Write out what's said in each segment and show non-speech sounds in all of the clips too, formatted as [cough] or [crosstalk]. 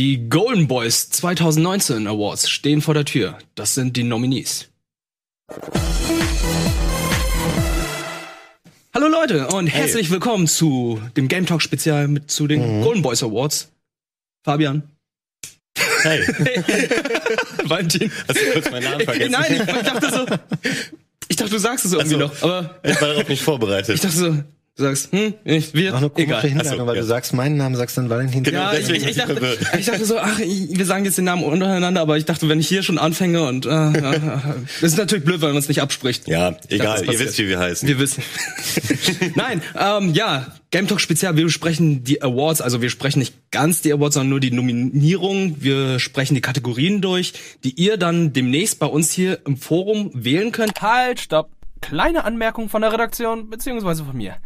Die Golden Boys 2019 Awards stehen vor der Tür. Das sind die Nominees. Hallo Leute und herzlich hey. willkommen zu dem Game Talk Spezial mit zu den mhm. Golden Boys Awards. Fabian. Hey. hey. [laughs] Valentin. Hast du kurz meinen Namen vergessen? Nein, ich, ich dachte so. Ich dachte, du sagst es irgendwie so, noch, aber. Ich war darauf nicht vorbereitet. Ich dachte so, Du sagst, hm, ich, wir, Auch eine egal. Hinleitung, so, weil ja. du sagst meinen Namen, sagst dann Valentin. Genau, ja, ich, ich, ich, dachte, ich dachte so, ach, wir sagen jetzt den Namen untereinander, aber ich dachte, wenn ich hier schon anfange und äh, äh, das ist natürlich blöd, weil man es nicht abspricht. Ja, egal, dachte, ihr wisst, wie wir heißen. Wir wissen. [laughs] Nein, ähm, ja, Game Talk Spezial, wir besprechen die Awards, also wir sprechen nicht ganz die Awards, sondern nur die Nominierung. Wir sprechen die Kategorien durch, die ihr dann demnächst bei uns hier im Forum wählen könnt. Halt, stopp. Kleine Anmerkung von der Redaktion, beziehungsweise von mir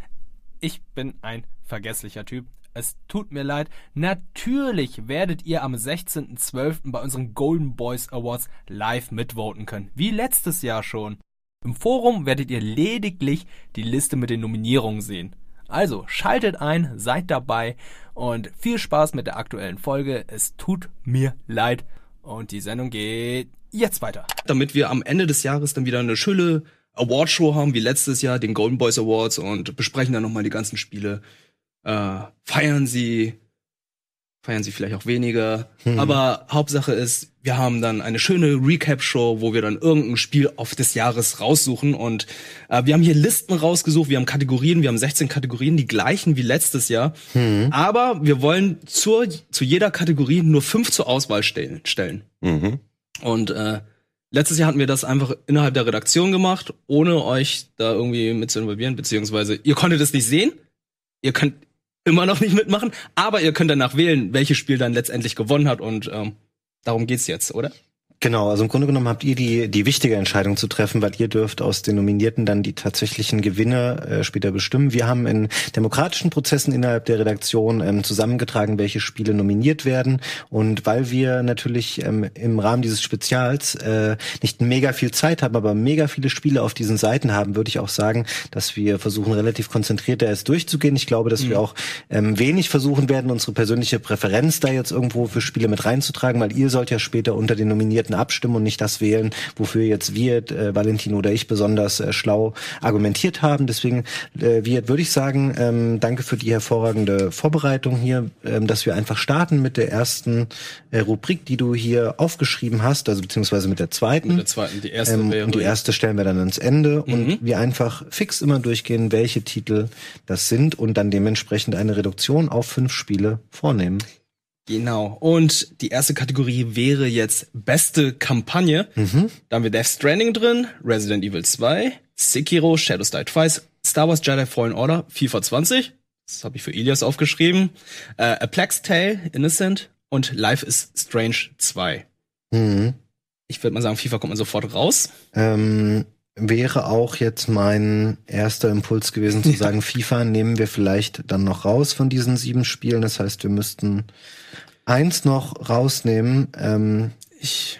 ich bin ein vergesslicher Typ. Es tut mir leid. Natürlich werdet ihr am 16.12. bei unseren Golden Boys Awards live mitvoten können. Wie letztes Jahr schon. Im Forum werdet ihr lediglich die Liste mit den Nominierungen sehen. Also schaltet ein, seid dabei und viel Spaß mit der aktuellen Folge. Es tut mir leid. Und die Sendung geht jetzt weiter. Damit wir am Ende des Jahres dann wieder eine schöne Awardshow haben, wie letztes Jahr, den Golden Boys Awards und besprechen dann nochmal die ganzen Spiele. Äh, feiern sie, feiern sie vielleicht auch weniger. Hm. Aber Hauptsache ist, wir haben dann eine schöne Recap-Show, wo wir dann irgendein Spiel auf des Jahres raussuchen. Und äh, wir haben hier Listen rausgesucht, wir haben Kategorien, wir haben 16 Kategorien, die gleichen wie letztes Jahr. Hm. Aber wir wollen zur, zu jeder Kategorie nur fünf zur Auswahl stellen. stellen. Mhm. Und äh, Letztes Jahr hatten wir das einfach innerhalb der Redaktion gemacht, ohne euch da irgendwie mit zu involvieren, beziehungsweise ihr konntet es nicht sehen. Ihr könnt immer noch nicht mitmachen, aber ihr könnt danach wählen, welches Spiel dann letztendlich gewonnen hat und ähm, darum geht's jetzt, oder? Genau, also im Grunde genommen habt ihr die, die wichtige Entscheidung zu treffen, weil ihr dürft aus den Nominierten dann die tatsächlichen Gewinne äh, später bestimmen. Wir haben in demokratischen Prozessen innerhalb der Redaktion ähm, zusammengetragen, welche Spiele nominiert werden. Und weil wir natürlich ähm, im Rahmen dieses Spezials äh, nicht mega viel Zeit haben, aber mega viele Spiele auf diesen Seiten haben, würde ich auch sagen, dass wir versuchen, relativ konzentriert da jetzt durchzugehen. Ich glaube, dass mhm. wir auch ähm, wenig versuchen werden, unsere persönliche Präferenz da jetzt irgendwo für Spiele mit reinzutragen, weil ihr sollt ja später unter den Nominierten Nominierten abstimmen und nicht das wählen, wofür jetzt wir, äh, Valentin oder ich besonders äh, schlau argumentiert haben. Deswegen, äh, Wirt, würde ich sagen, ähm, danke für die hervorragende Vorbereitung hier, ähm, dass wir einfach starten mit der ersten äh, Rubrik, die du hier aufgeschrieben hast, also beziehungsweise mit der zweiten. Mit der zweiten, die erste ähm, wäre. Und die erste stellen wir dann ans Ende mhm. und wir einfach fix immer durchgehen, welche Titel das sind und dann dementsprechend eine Reduktion auf fünf Spiele vornehmen. Genau. Und die erste Kategorie wäre jetzt beste Kampagne. Mhm. Da haben wir Death Stranding drin, Resident Evil 2, Sekiro, Shadows Die Twice, Star Wars Jedi Fallen Order, FIFA 20. Das habe ich für Ilias aufgeschrieben. Äh, A Plague's Tale, Innocent und Life is Strange 2. Mhm. Ich würde mal sagen, FIFA kommt man sofort raus. Ähm, wäre auch jetzt mein erster Impuls gewesen zu [laughs] sagen, FIFA nehmen wir vielleicht dann noch raus von diesen sieben Spielen. Das heißt, wir müssten eins noch rausnehmen. Ähm, ich,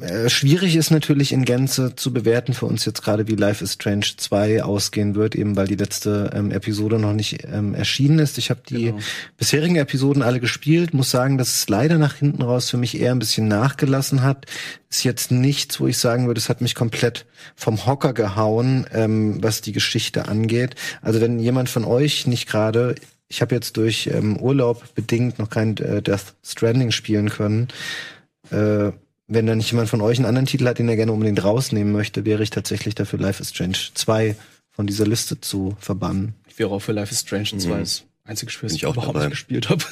äh, schwierig ist natürlich in Gänze zu bewerten für uns jetzt gerade, wie Life is Strange 2 ausgehen wird, eben weil die letzte ähm, Episode noch nicht ähm, erschienen ist. Ich habe die genau. bisherigen Episoden alle gespielt, muss sagen, dass es leider nach hinten raus für mich eher ein bisschen nachgelassen hat. Ist jetzt nichts, wo ich sagen würde, es hat mich komplett vom Hocker gehauen, ähm, was die Geschichte angeht. Also wenn jemand von euch nicht gerade ich habe jetzt durch ähm, Urlaub bedingt noch kein äh, Death Stranding spielen können. Äh, wenn da nicht jemand von euch einen anderen Titel hat, den er gerne unbedingt rausnehmen möchte, wäre ich tatsächlich dafür, Life is Strange 2 von dieser Liste zu verbannen. Ich wäre auch für Life is Strange 2 mhm. das einzige Spiel, das ich, ich überhaupt dabei. nicht gespielt habe.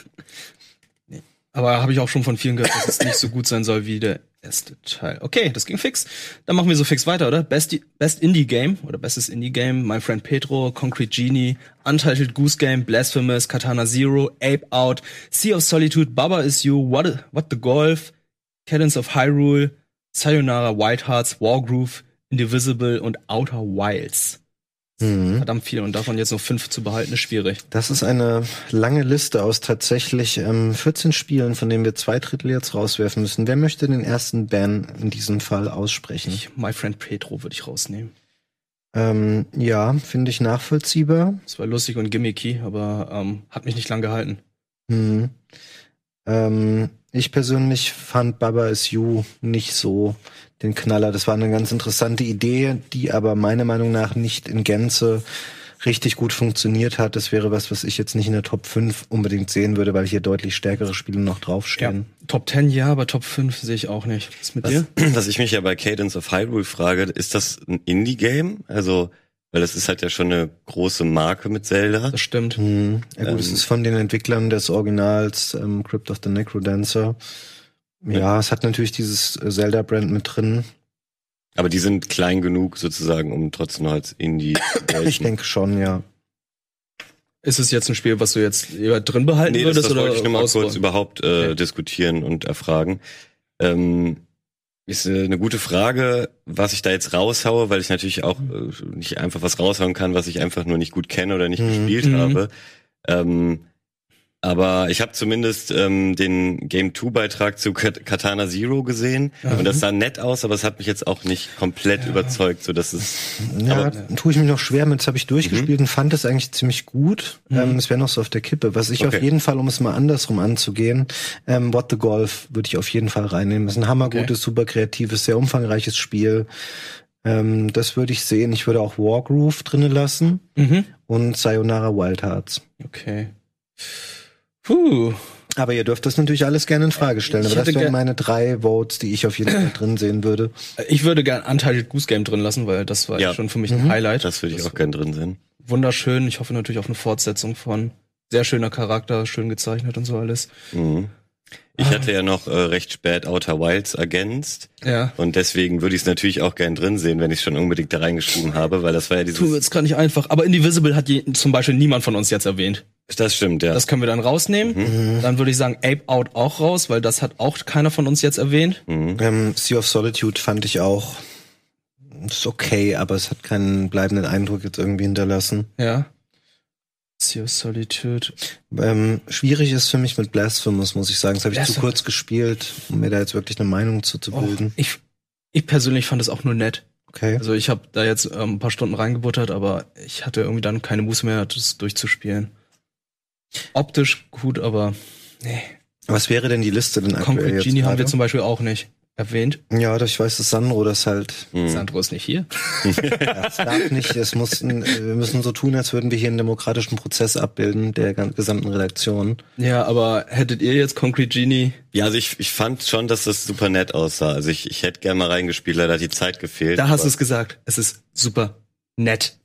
[laughs] nee. Aber habe ich auch schon von vielen gehört, dass es nicht so gut sein soll wie der erste Teil. Okay, das ging fix. Dann machen wir so fix weiter, oder? Best, Best Indie Game oder bestes Indie Game, My Friend Pedro, Concrete Genie, Untitled Goose Game, Blasphemous, Katana Zero, Ape Out, Sea of Solitude, Baba Is You, What, What the Golf, Cadence of Hyrule, Sayonara White Hearts, Wargroove, Indivisible und Outer Wilds. Mhm. Verdammt viel und davon jetzt noch fünf zu behalten, ist schwierig. Das ist eine lange Liste aus tatsächlich ähm, 14 Spielen, von denen wir zwei Drittel jetzt rauswerfen müssen. Wer möchte den ersten Ban in diesem Fall aussprechen? Ich, My Friend Petro würde ich rausnehmen. Ähm, ja, finde ich nachvollziehbar. Es war lustig und gimmicky, aber ähm, hat mich nicht lang gehalten. Mhm. Ähm, ich persönlich fand Baba is You nicht so den Knaller. Das war eine ganz interessante Idee, die aber meiner Meinung nach nicht in Gänze richtig gut funktioniert hat. Das wäre was, was ich jetzt nicht in der Top 5 unbedingt sehen würde, weil hier deutlich stärkere Spiele noch draufstehen. Ja. Top 10 ja, aber Top 5 sehe ich auch nicht. Was ist mit Was, dir? [clears throat] was ich mich ja bei Cadence of Hyrule frage, ist das ein Indie-Game? Also, weil das ist halt ja schon eine große Marke mit Zelda. Das stimmt. Hm. Ja gut, es Ähm. ist von den Entwicklern des Originals ähm, Crypt of the Necrodancer. Ja, es hat natürlich dieses äh, Zelda-Brand mit drin. Aber die sind klein genug sozusagen, um trotzdem noch als Indie zu [coughs] gelten. Ich denke schon, ja. Ist es jetzt ein Spiel, was du jetzt drin behalten Nee, das, würdest das oder wollte ich nur mal kurz überhaupt äh, Okay. diskutieren und erfragen. Ähm, ist äh, eine gute Frage, was ich da jetzt raushaue, weil ich natürlich auch äh, nicht einfach was raushauen kann, was ich einfach nur nicht gut kenne oder nicht Mhm. gespielt Mhm. habe. Ähm, aber ich habe zumindest ähm, den Game 2 Beitrag zu Kat Katana Zero gesehen Ja. und das sah nett aus, aber es hat mich jetzt auch nicht komplett überzeugt, so dass es Ja, Aber- tue ich mich noch schwer mit. Das habe ich durchgespielt und fand es eigentlich ziemlich gut. Mhm. Ähm, es wäre noch so auf der Kippe. Was ich Okay. auf jeden Fall, um es mal andersrum anzugehen, ähm, What the Golf würde ich auf jeden Fall reinnehmen. Das ist ein hammergutes, super kreatives, sehr umfangreiches Spiel. Ähm, das würde ich sehen. Ich würde auch Wargroove drinnen lassen Mhm. und Sayonara Wild Hearts. Okay. Puh. Aber ihr dürft das natürlich alles gerne in Frage stellen. Ich Aber das wären meine drei Votes, die ich auf jeden Fall [clears throat] drin sehen würde. Ich würde gern Untitled Goose Game drin lassen, weil das war Ja. schon für mich ein Highlight. das würde ich auch gern drin sehen. Wunderschön. Ich hoffe natürlich auf eine Fortsetzung von. Sehr schöner Charakter, schön gezeichnet und so alles. Mhm. Ich hatte ja noch äh, recht spät Outer Wilds ergänzt. Ja. Und deswegen würde ich es natürlich auch gern drin sehen, wenn ich schon unbedingt da reingeschrieben habe, weil das war ja Tu dieses. jetzt gar nicht einfach. Aber Indivisible hat je, zum Beispiel niemand von uns jetzt erwähnt. Das stimmt, ja. Das können wir dann rausnehmen. Mhm. Dann würde ich sagen Ape Out auch raus, weil das hat auch keiner von uns jetzt erwähnt. Mhm. Ähm, sea of Solitude fand ich auch ist okay, aber es hat keinen bleibenden Eindruck jetzt irgendwie hinterlassen. Ja. Sea of Solitude. Ähm, schwierig ist für mich mit Blasphemous, muss ich sagen. Das habe ich zu kurz gespielt, um mir da jetzt wirklich eine Meinung zu, zu Oh, bilden. ich, ich persönlich fand es auch nur nett. Okay. Also ich habe da jetzt ähm, ein paar Stunden reingebuttert, aber ich hatte irgendwie dann keine Muße mehr, das durchzuspielen. Optisch gut, aber nee. Was wäre denn die Liste denn aktuell Concrete Genie haben wir zum Beispiel auch nicht erwähnt. Ja, das- ich weiß, dass Sandro das halt, Mhm. Sandro ist nicht hier. [laughs] ja, es darf nicht, es muss, ein- wir müssen so tun, als würden wir hier einen demokratischen Prozess abbilden, der gesamten Redaktion. Ja, aber hättet ihr jetzt Concrete Genie? Ja, also ich, ich fand schon, dass das super nett aussah. Also ich, ich hätte gern mal reingespielt, leider hat die Zeit gefehlt. Da hast du es gesagt. Es ist super nett.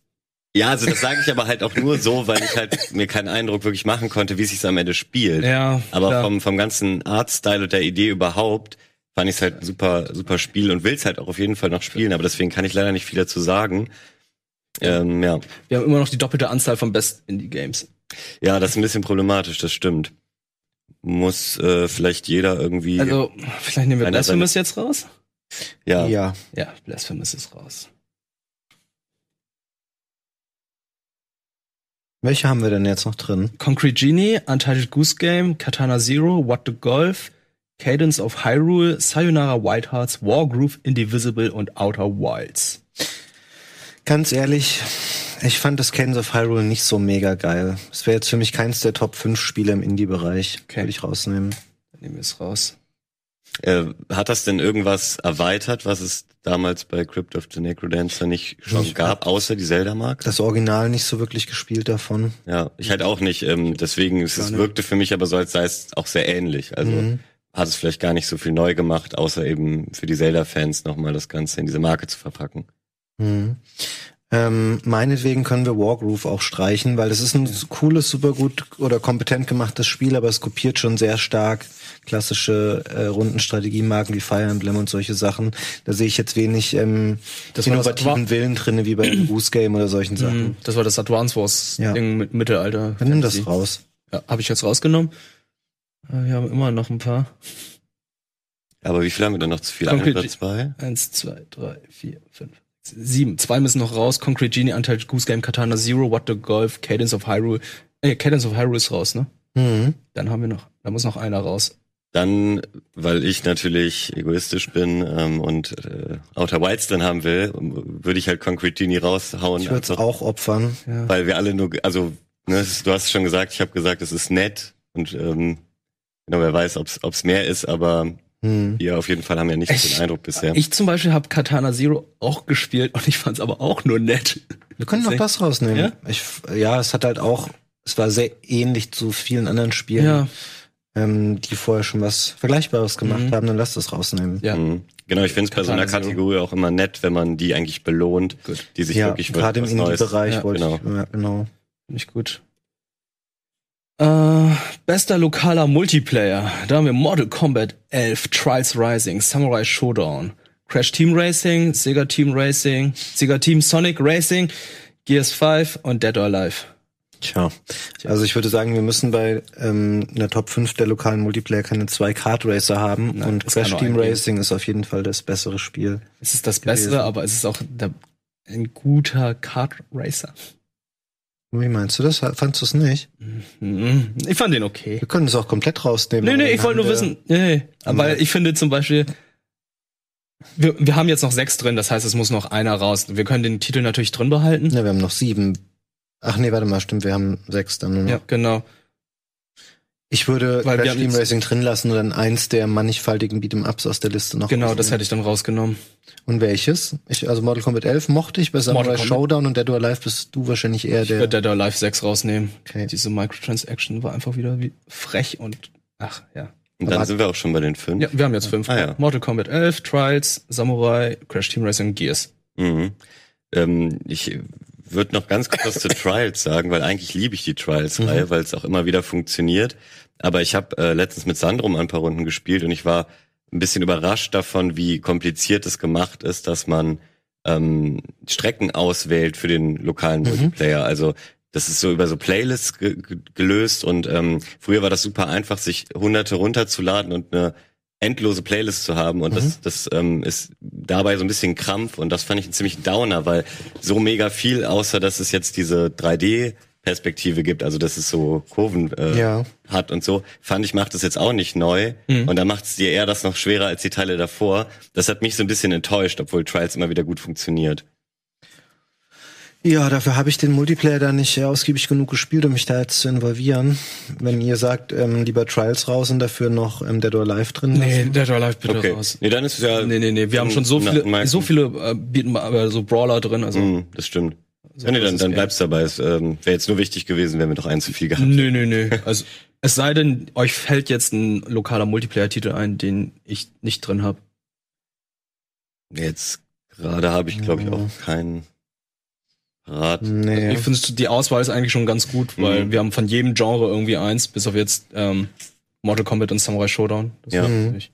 Ja, also das sage ich aber halt auch nur so, weil ich halt mir keinen Eindruck wirklich machen konnte, wie sich am Ende spielt. Ja, Aber klar. vom, vom ganzen Artstyle und der Idee überhaupt fand ich es halt ein super, super Spiel und will es halt auch auf jeden Fall noch spielen, aber deswegen kann ich leider nicht viel dazu sagen. Ähm, ja. Wir haben immer noch die doppelte Anzahl von Best Indie Games. ja, das ist ein bisschen problematisch, das stimmt. Muss äh, vielleicht jeder irgendwie. Also, vielleicht nehmen wir Blasphemous jetzt raus? ja. Ja. Ja, Blasphemous ist raus. Welche haben wir denn jetzt noch drin? Concrete Genie, Untitled Goose Game, Katana Zero, What the Golf, Cadence of Hyrule, Sayonara White Hearts, Wargroove, Indivisible und Outer Wilds. Ganz ehrlich, ich fand das Cadence of Hyrule nicht so mega geil. Es wäre jetzt für mich keins der Top 5 Spiele im Indie-Bereich. Okay. Würde ich rausnehmen. Dann nehmen wir es raus. Äh, hat das denn irgendwas erweitert, was es damals bei Crypt of the Necrodancer nicht schon Ich gab, außer die Zelda-Marke? Das Original nicht so wirklich gespielt davon. Ja, ich halt auch nicht. Ähm, deswegen es, es wirkte für mich aber so, als sei es auch sehr ähnlich. Also Mhm. Hat es vielleicht gar nicht so viel neu gemacht, außer eben für die Zelda-Fans nochmal das Ganze in diese Marke zu verpacken. Mhm. Ähm, meinetwegen können wir Wargroove auch streichen, weil das ist ein cooles, super gut oder kompetent gemachtes Spiel, aber es kopiert schon sehr stark klassische äh, Rundenstrategiemarken wie Fire Emblem und solche Sachen. Da sehe ich jetzt wenig ähm, Das das innovativen Adva- Willen drinne wie bei einem Goose Game oder solchen Sachen. Mhm, Das war das Advance Wars Ja. Ding mit Mittelalter. Dann nimm das raus. Ja, habe ich jetzt rausgenommen. Wir haben immer noch ein paar. Aber wie viel haben wir denn noch zu viel? Ein Concrete- oder zwei? Eins, zwei, drei, vier, fünf, sieben. Zwei müssen noch raus. Concrete Genie, Untitled Goose Game, Katana Zero, What the Golf, Cadence of Hyrule. Äh, Cadence of Hyrule ist raus, ne? Mhm. Dann haben wir noch, da muss noch einer raus. Dann, weil ich natürlich egoistisch bin ähm, und äh, Outer Wilds drin haben will, würde ich halt Concrete Genie raushauen. Ich würde es einfach, auch opfern. Ja. Weil wir alle nur, also ne, du hast es schon gesagt, ich habe gesagt, es ist nett und ähm, Genau, wer weiß, ob's ob's mehr ist, aber Hm. wir auf jeden Fall haben ja nicht Ich- den Eindruck bisher. Ich zum Beispiel habe Katana Zero auch gespielt und ich fand's aber auch nur nett. Wir können noch das rausnehmen. Ja? Ich, ja, es hat halt auch, es war sehr ähnlich zu vielen anderen Spielen, Ja, ähm, die vorher schon was Vergleichbares gemacht Mhm. haben. Dann lass das rausnehmen. ja. Mhm. Genau, ich finde es bei so einer. Kategorie auch immer nett, wenn man die eigentlich belohnt, Gut. die sich Ja, wirklich gerade im was Neues- Indie-Bereich Ja, wollte genau. ich, ja, genau. Nicht gut. Äh, bester lokaler Multiplayer. Da haben wir Mortal Kombat 11, Trials Rising, Samurai Showdown, Crash Team Racing, Sega Team Racing, Sega Team Sonic Racing, Gears 5 und Dead or Alive. Tja. Also ich würde sagen, wir müssen bei ähm, einer Top 5 der lokalen Multiplayer keine zwei Kart Racer haben Nein, und Crash Team. Racing ist auf jeden Fall das bessere Spiel. Es ist das Gewesen. Bessere, aber es ist auch der, ein guter Kart Racer. Wie meinst du das? Fandst du es nicht? Mhm. Ich fand den okay. Wir können es auch komplett rausnehmen. Nee, aber nee, ich wollte nur wissen. Nee, nee. wir- ich finde zum Beispiel, wir, wir haben jetzt noch sechs drin, das heißt, es muss noch einer raus. Wir können den Titel natürlich drin behalten. Ja, wir haben noch sieben. Ach nee, warte mal, stimmt, wir haben sechs dann nur noch. Ja, genau. Ich würde Weil Crash Team Racing drin lassen und dann eins der mannigfaltigen Beat'em-Ups aus der Liste noch Genau, das hätte ich dann rausgenommen. Und welches? Ich, also Mortal Kombat 11 mochte ich, bei Samurai. Showdown und Dead or Alive bist du wahrscheinlich eher Ich der... würde Dead or Alive 6 rausnehmen. Okay. Diese Microtransaction war einfach wieder wie frech und ach ja. Und dann Aber- sind wir auch schon bei den fünf. Ja, wir haben jetzt fünf. Ah, ja. Mortal Kombat 11, Trials, Samurai, Crash Team Racing und Gears. Mhm. Ähm, ich würde noch ganz kurz zu Trials sagen, weil eigentlich liebe ich die Trials-Reihe, weil es auch immer wieder funktioniert. Aber ich habe äh, letztens mit Sandro mal ein paar Runden gespielt und ich war ein bisschen überrascht davon, wie kompliziert es gemacht ist, dass man ähm, Strecken auswählt für den lokalen Multiplayer. Also das ist so über so Playlists ge gelöst und ähm, früher war das super einfach, sich hunderte runterzuladen und eine endlose Playlist zu haben und das, das ähm, ist dabei so ein bisschen Krampf und das fand ich einen ziemlichen Downer, weil so mega viel, außer dass es jetzt diese 3D-Perspektive gibt, also dass es so Kurven äh, Ja. hat und so, fand ich, macht es jetzt auch nicht neu und da macht es dir eher das noch schwerer als die Teile davor. Das hat mich so ein bisschen enttäuscht, obwohl Trials immer wieder gut funktioniert. Ja, dafür habe ich den Multiplayer da nicht ausgiebig genug gespielt, um mich da jetzt zu involvieren. Wenn ihr sagt, ähm, lieber Trials raus und dafür noch ähm, Dead or Alive drin Nee, lassen. Dead or Alive bitte Okay, raus. nee, dann ist es ja... Nee, nee, nee, wir haben schon so viele, meistens- so viele äh, Beat'em- äh, so Brawler drin, also. Mm, das stimmt. so ja, nee, dann, dann bleibst dabei. Es ähm, wäre jetzt nur wichtig gewesen, wenn wir noch ein zu viel gehabt Nö, nö, nö. [laughs] Also, es sei denn, euch fällt jetzt ein lokaler Multiplayer-Titel ein, den ich nicht drin habe. Jetzt gerade habe ich, glaube ich, auch keinen Rat. Nee. Ich finde, die Auswahl ist eigentlich schon ganz gut, weil Mhm. wir haben von jedem Genre irgendwie eins, bis auf jetzt ähm, Mortal Kombat und Samurai Showdown. Das Ja. Mhm. natürlich-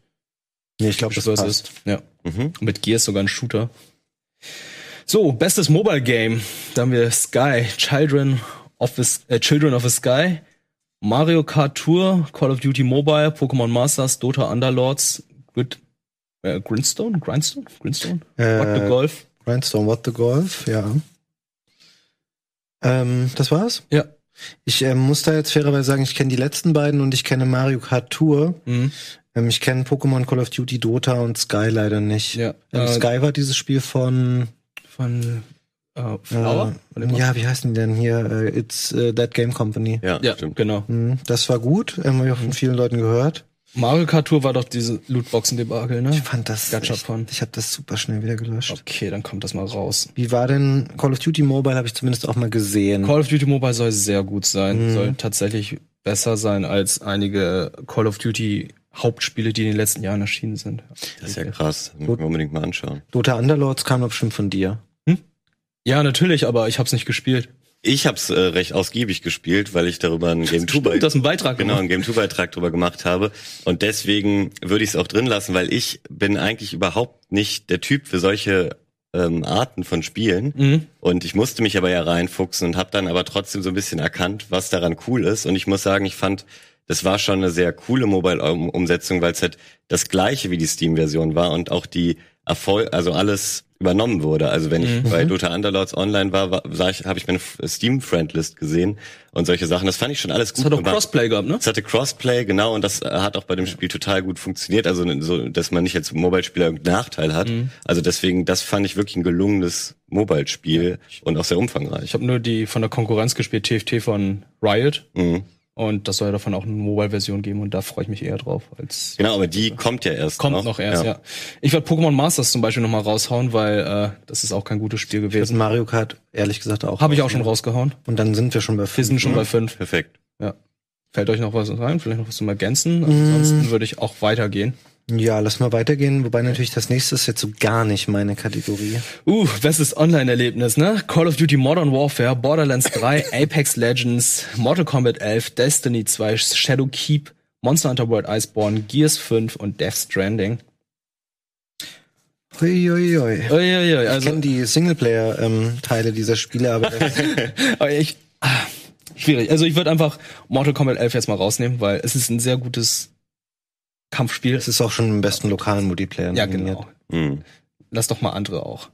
nee, ich glaube, das das passt. ist. Ja. Mhm. Und mit Gears sogar ein Shooter. So, bestes Mobile Game. Da haben wir Sky, Children of the, äh, Children of the Sky, Mario Kart Tour, Call of Duty Mobile, Pokémon Masters, Dota Underlords, Grid, äh, Grindstone, Grindstone, Grindstone, What the Äh, Golf. Grindstone What the Golf, ja. Ähm, das war's? Ja. Ich ähm, muss da jetzt fairerweise sagen, ich kenne die letzten beiden und ich kenne Mario Kart Tour. Mhm. Ähm, ich kenne Pokémon, Call of Duty, Dota und Sky leider nicht. Ja. Ähm, Äh, Sky war dieses Spiel von Von äh, Flower? Von Äh, ja, wie heißen die denn hier? Äh, It's äh, That Game Company. Ja, ja, stimmt. genau. Mhm, das war gut, ähm, habe ich auch von vielen Leuten gehört. Mario Kart Tour war doch diese Lootboxen-Debakel, ne? Ich fand das, Gacha echt, von. ich habe das super schnell wieder gelöscht. Okay, dann kommt das mal raus. Wie war denn Call of Duty Mobile? Habe ich zumindest auch mal gesehen. Call of Duty Mobile soll sehr gut sein, Mhm. soll tatsächlich besser sein als einige Call of Duty Hauptspiele, die in den letzten Jahren erschienen sind. Das ist ja krass. Muss ich mir unbedingt mal anschauen. Dota Underlords kam doch bestimmt von dir. Ja, natürlich, aber ich hab's nicht gespielt. Ich habe es äh, recht ausgiebig gespielt, weil ich darüber einen Game 2 Stimmt, du hast einen Beitrag genau, gemacht. einen Game 2 Beitrag drüber gemacht habe und deswegen würde ich es auch drin lassen, weil ich bin eigentlich überhaupt nicht der Typ für solche ähm, Arten von Spielen Mhm. und ich musste mich aber ja reinfuchsen und habe dann aber trotzdem so ein bisschen erkannt, was daran cool ist und ich muss sagen, ich fand das war schon eine sehr coole Mobile-Umsetzung, weil es halt das gleiche wie die Steam-Version war und auch die Erfolg, also alles übernommen wurde. Also wenn ich Mhm. bei Dota Underlords online war, war sah ich, habe ich meine Steam-Friendlist gesehen und solche Sachen. Das fand ich schon alles gut hat doch gemacht. Crossplay gehabt, ne? Es hatte Crossplay, genau, und das äh, hat auch bei dem Spiel total gut funktioniert. Also so, dass man nicht als Mobile-Spieler irgendeinen Nachteil hat. Mhm. Also deswegen, das fand ich wirklich ein gelungenes Mobile-Spiel und auch sehr umfangreich. Ich habe nur die von der Konkurrenz gespielt, TFT von Riot. Mhm. Und das soll ja davon auch eine Mobile-Version geben und da freue ich mich eher drauf als. Genau, aber die kommt ja erst Kommt noch, erst, ja. Ich werde Pokémon Masters zum Beispiel nochmal raushauen, weil äh, das ist auch kein gutes Spiel Das gewesen. Mario Kart, ehrlich gesagt, auch. Habe ich auch schon rausgehauen. Und dann sind wir schon bei Wir sind schon bei fünf. Perfekt. Fällt euch noch was rein? Vielleicht noch was zum Ergänzen? Ansonsten würde ich auch weitergehen. Ja, lass mal weitergehen. Wobei natürlich das nächste ist jetzt so gar nicht meine Kategorie. Uh, bestes Online-Erlebnis, ne? Call of Duty Modern Warfare, Borderlands 3, [laughs] Apex Legends, Mortal Kombat 11, Destiny 2, Shadow Keep, Monster Hunter World Iceborne, Gears 5 und Death Stranding. Uiuiui. Uiuiui, Ich also, kenne die Singleplayer-Teile dieser Spiele, aber [laughs] aber ich, ah, schwierig. Also ich würde einfach Mortal Kombat 11 jetzt mal rausnehmen, weil es ist ein sehr gutes Kampfspiel. das ist auch schon im besten lokalen Multiplayer. ja, nominiert. genau. Mhm. Lass doch mal andere auch.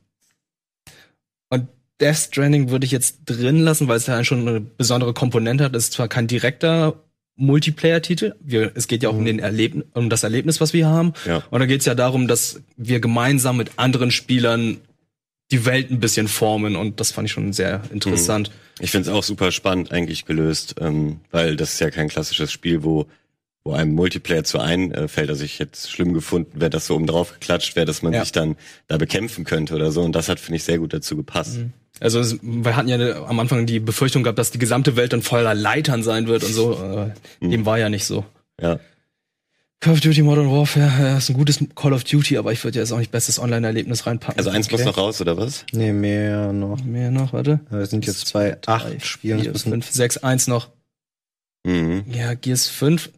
Und Death Stranding würde ich jetzt drin lassen, weil es ja schon eine besondere Komponente hat. Es ist zwar kein direkter Multiplayer-Titel. Wir, es geht ja auch um, den Erlebn um das Erlebnis, was wir haben. Ja. Und da geht es ja darum, dass wir gemeinsam mit anderen Spielern die Welt ein bisschen formen. Und das fand ich schon sehr interessant. Ich finde es auch super spannend eigentlich gelöst, ähm, weil das ist ja kein klassisches Spiel, wo wo einem Multiplayer zu einfällt. Also ich hätte es schlimm gefunden, wäre das so oben drauf geklatscht wäre, dass man Ja. sich dann da bekämpfen könnte oder so. Und das hat, finde ich, sehr gut dazu gepasst. Also es, wir hatten ja am Anfang die Befürchtung gehabt, dass die gesamte Welt dann voller Leitern sein wird und so. [laughs] Äh, Dem war ja nicht so. Ja. Call of Duty Modern Warfare ja, ist ein gutes Call of Duty, aber ich würde jetzt auch nicht bestes Online-Erlebnis reinpacken. Also eins muss noch raus, oder was? Nee, mehr noch. mehr noch, warte. Wir sind jetzt bei acht Das müssen- fünf, sechs, eins noch. Mhm. Ja, Gears 5,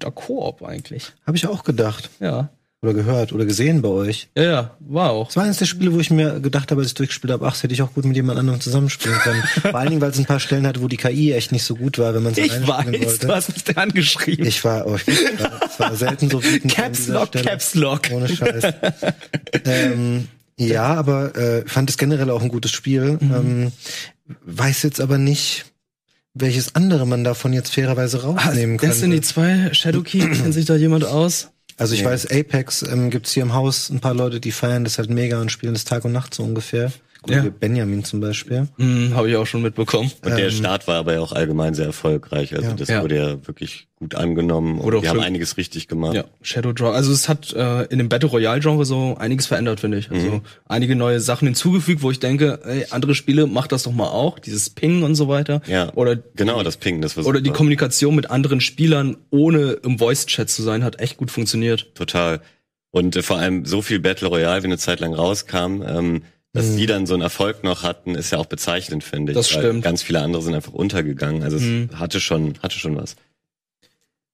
guter Koop eigentlich. Habe ich auch gedacht. Ja. Oder gehört oder gesehen bei euch. Ja, ja, war auch. Das war eines der Spiele, wo ich mir gedacht habe, als ich durchgespielt habe, ach, das hätte ich auch gut mit jemand anderem zusammenspielen können. [laughs] Vor allen Dingen, weil es ein paar Stellen hatte, wo die KI echt nicht so gut war, wenn man es Ich weiß, du wollte. hast mich da angeschrieben. Ich war, oh, ich war, es war selten so wütend. Caps Lock, Stelle. Caps Lock. Ohne Scheiß. ähm, ja, aber äh, fand es generell auch ein gutes Spiel. Mhm. Ähm, weiß jetzt aber nicht, welches andere man davon jetzt fairerweise rausnehmen könnte. Destiny 2, Shadowkeep, kennt sich da jemand aus? Also ich Nee. weiß, Apex ähm, gibt's hier im Haus ein paar Leute, die feiern das halt mega und spielen das Tag und Nacht so ungefähr. Gut, Ja. Benjamin zum Beispiel. Hm, habe ich auch schon mitbekommen. Und der Ähm, Start war aber ja auch allgemein sehr erfolgreich. Also Ja. das Ja. wurde ja wirklich gut angenommen. Und die haben einiges richtig gemacht. Ja, Shadow Draw. Also es hat äh, in dem Battle Royale Genre so einiges verändert, finde ich. Also einige neue Sachen hinzugefügt, wo ich denke, ey, andere Spiele macht das doch mal auch, dieses Ping und so weiter. Ja. Oder Genau, das Ping, das war oder die. Kommunikation mit anderen Spielern ohne im Voice Chat zu sein, hat echt gut funktioniert. Total. Und äh, vor allem so viel Battle Royale, wie eine Zeit lang rauskam, ähm, dass die dann so einen Erfolg noch hatten, ist ja auch bezeichnend, finde ich. Das weil stimmt. Ganz viele andere sind einfach untergegangen. Also es Mhm. hatte schon, hatte schon was.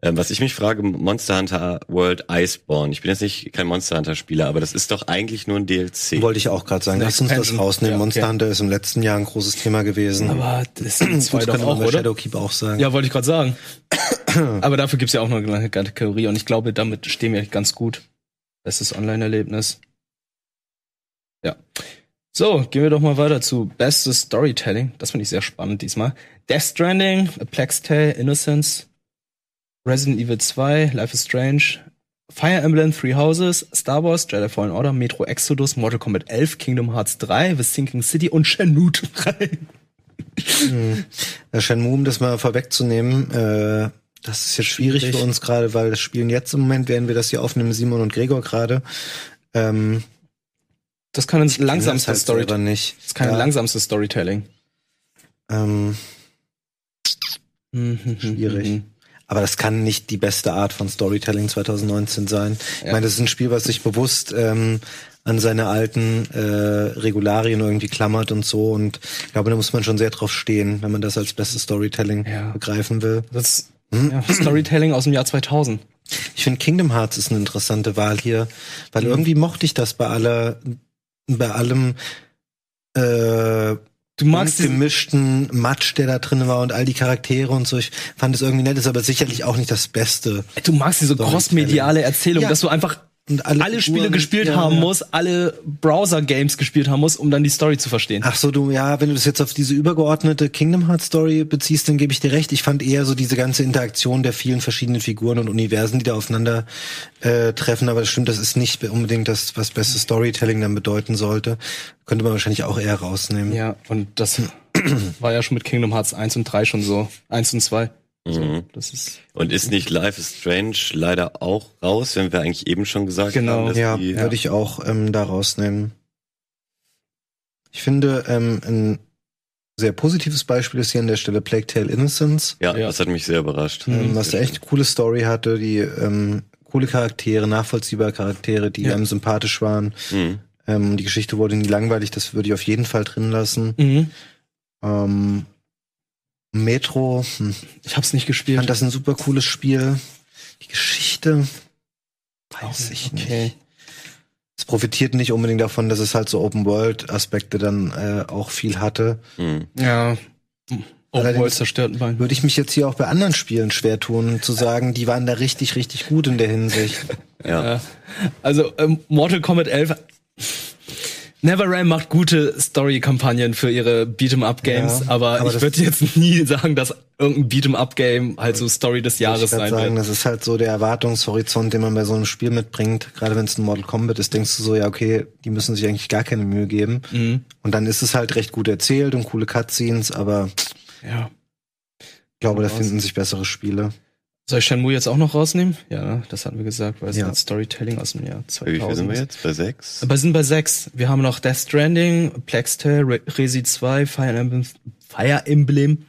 Ähm, was ich mich frage, Monster Hunter World Iceborne. Ich bin jetzt nicht kein Monster Hunter Spieler, aber das ist doch eigentlich nur ein DLC. Wollte ich auch gerade sagen. Lass uns das rausnehmen. Ja, okay. Monster Hunter ist im letzten Jahr ein großes Thema gewesen. Aber das sind [clears throat] zwei das doch auch, oder? Shadowkeep auch sagen. Ja, wollte ich gerade sagen. [clears throat] Aber dafür gibt's ja auch noch eine Kategorie und ich glaube, damit stehen wir ganz gut. Bestes Online-Erlebnis. Ja. So, gehen wir doch mal weiter zu Bestes Storytelling. Das finde ich sehr spannend diesmal. Death Stranding, A Plague's Tale, Innocence, Resident Evil 2, Life is Strange, Fire Emblem, Three Houses, Star Wars, Jedi Fallen Order, Metro Exodus, Mortal Kombat 11, Kingdom Hearts 3, The Sinking City und Shenmue 3. Ja, Shenmue, um das mal vorwegzunehmen, äh, das ist jetzt schwierig, Schwierig. für uns gerade, weil das Spielen jetzt im Moment, während wir das hier aufnehmen, Simon und Gregor gerade. Ähm, Das kann ein langsamstes halt selber Storytelling. nicht. Das ist kein Ja, langsamstes Storytelling. Ähm, Schwierig. Schwierig. aber das kann nicht die beste Art von Storytelling 2019 sein. Ich Ja. meine, das ist ein Spiel, was sich bewusst ähm, an seine alten äh, Regularien irgendwie klammert und so. Und ich glaube, da muss man schon sehr drauf stehen, wenn man das als bestes Storytelling Ja. begreifen will. Das ja, Storytelling aus dem Jahr 2000. Ich finde Kingdom Hearts ist eine interessante Wahl hier, weil Mhm. irgendwie mochte ich das bei aller, bei allem äh, Du magst gemischten Matsch, der da drin war und all die Charaktere und so. Ich fand es irgendwie nett, ist aber sicherlich auch nicht das Beste. du magst diese crossmediale Erzählung, Ja. dass du einfach Und alle, Figuren- Spiele gespielt ja, haben ja. musst, alle Browser-Games gespielt haben musst, um dann die Story zu verstehen. Ach so, du, ja, wenn du das jetzt auf diese übergeordnete Kingdom Hearts Story beziehst, dann gebe ich dir recht. Ich fand eher so diese ganze Interaktion der vielen verschiedenen Figuren und Universen, die da aufeinander äh, treffen. Aber das stimmt, das ist nicht unbedingt das, was beste Storytelling dann bedeuten sollte. Könnte man wahrscheinlich auch eher rausnehmen. Ja, und das war ja schon mit Kingdom Hearts 1 und 3 schon so. 1 und 2. So, Mhm. das ist Und ist nicht Life is Strange leider auch raus, wenn wir eigentlich eben schon gesagt Genau. haben, dass Ja, die, würde ich auch ähm, da rausnehmen. Ich finde, ähm, ein sehr positives Beispiel ist hier an der Stelle Plague Tale Innocence, ja, Ja. das hat mich sehr überrascht. Ähm, was da echt eine coole Story hatte, die ähm, coole Charaktere, nachvollziehbare Charaktere, die Ja. einem sympathisch waren. Mhm. Ähm, die Geschichte wurde nie langweilig, das würde ich auf jeden Fall drin lassen. Mhm. Ähm, Metro, hm, Ich hab's nicht ich gespielt. fand das ein super cooles Spiel. Die Geschichte, weiß ich nicht. okay. Es profitiert nicht unbedingt davon, dass es halt so Open-World-Aspekte dann äh, auch viel hatte. Mhm. Ja. Open Allerdings- World zerstörten Bein. Würde ich mich jetzt hier auch bei anderen Spielen schwer tun, zu sagen, die waren da richtig, richtig gut in der Hinsicht. Ja. Ja. Also ähm, Mortal Kombat 11 NetherRealm macht gute Story-Kampagnen für ihre Beat'em-up-Games, Ja, aber, aber ich würde jetzt [laughs] nie sagen, dass irgendein Beat'em-up-Game halt so Story des Jahres sein sagen, wird. das ist halt so der Erwartungshorizont, den man bei so einem Spiel mitbringt. Gerade wenn es ein Mortal Kombat ist, denkst du so, ja, okay, die müssen sich eigentlich gar keine Mühe geben. Mhm. Und dann ist es halt recht gut erzählt und coole Cutscenes, aber Ja. ich glaube, da finden sich bessere Spiele. Soll ich Shenmue jetzt auch noch rausnehmen? Ja, ne? das hatten wir gesagt, weil es Ja. Storytelling aus dem Jahr Bei Wie viel sind 2000 wir jetzt? Bei sechs? Aber wir sind bei sechs. Wir haben noch Death Stranding, Plex Tale, Re Resi 2, Fire Emblem, Fire Emblem,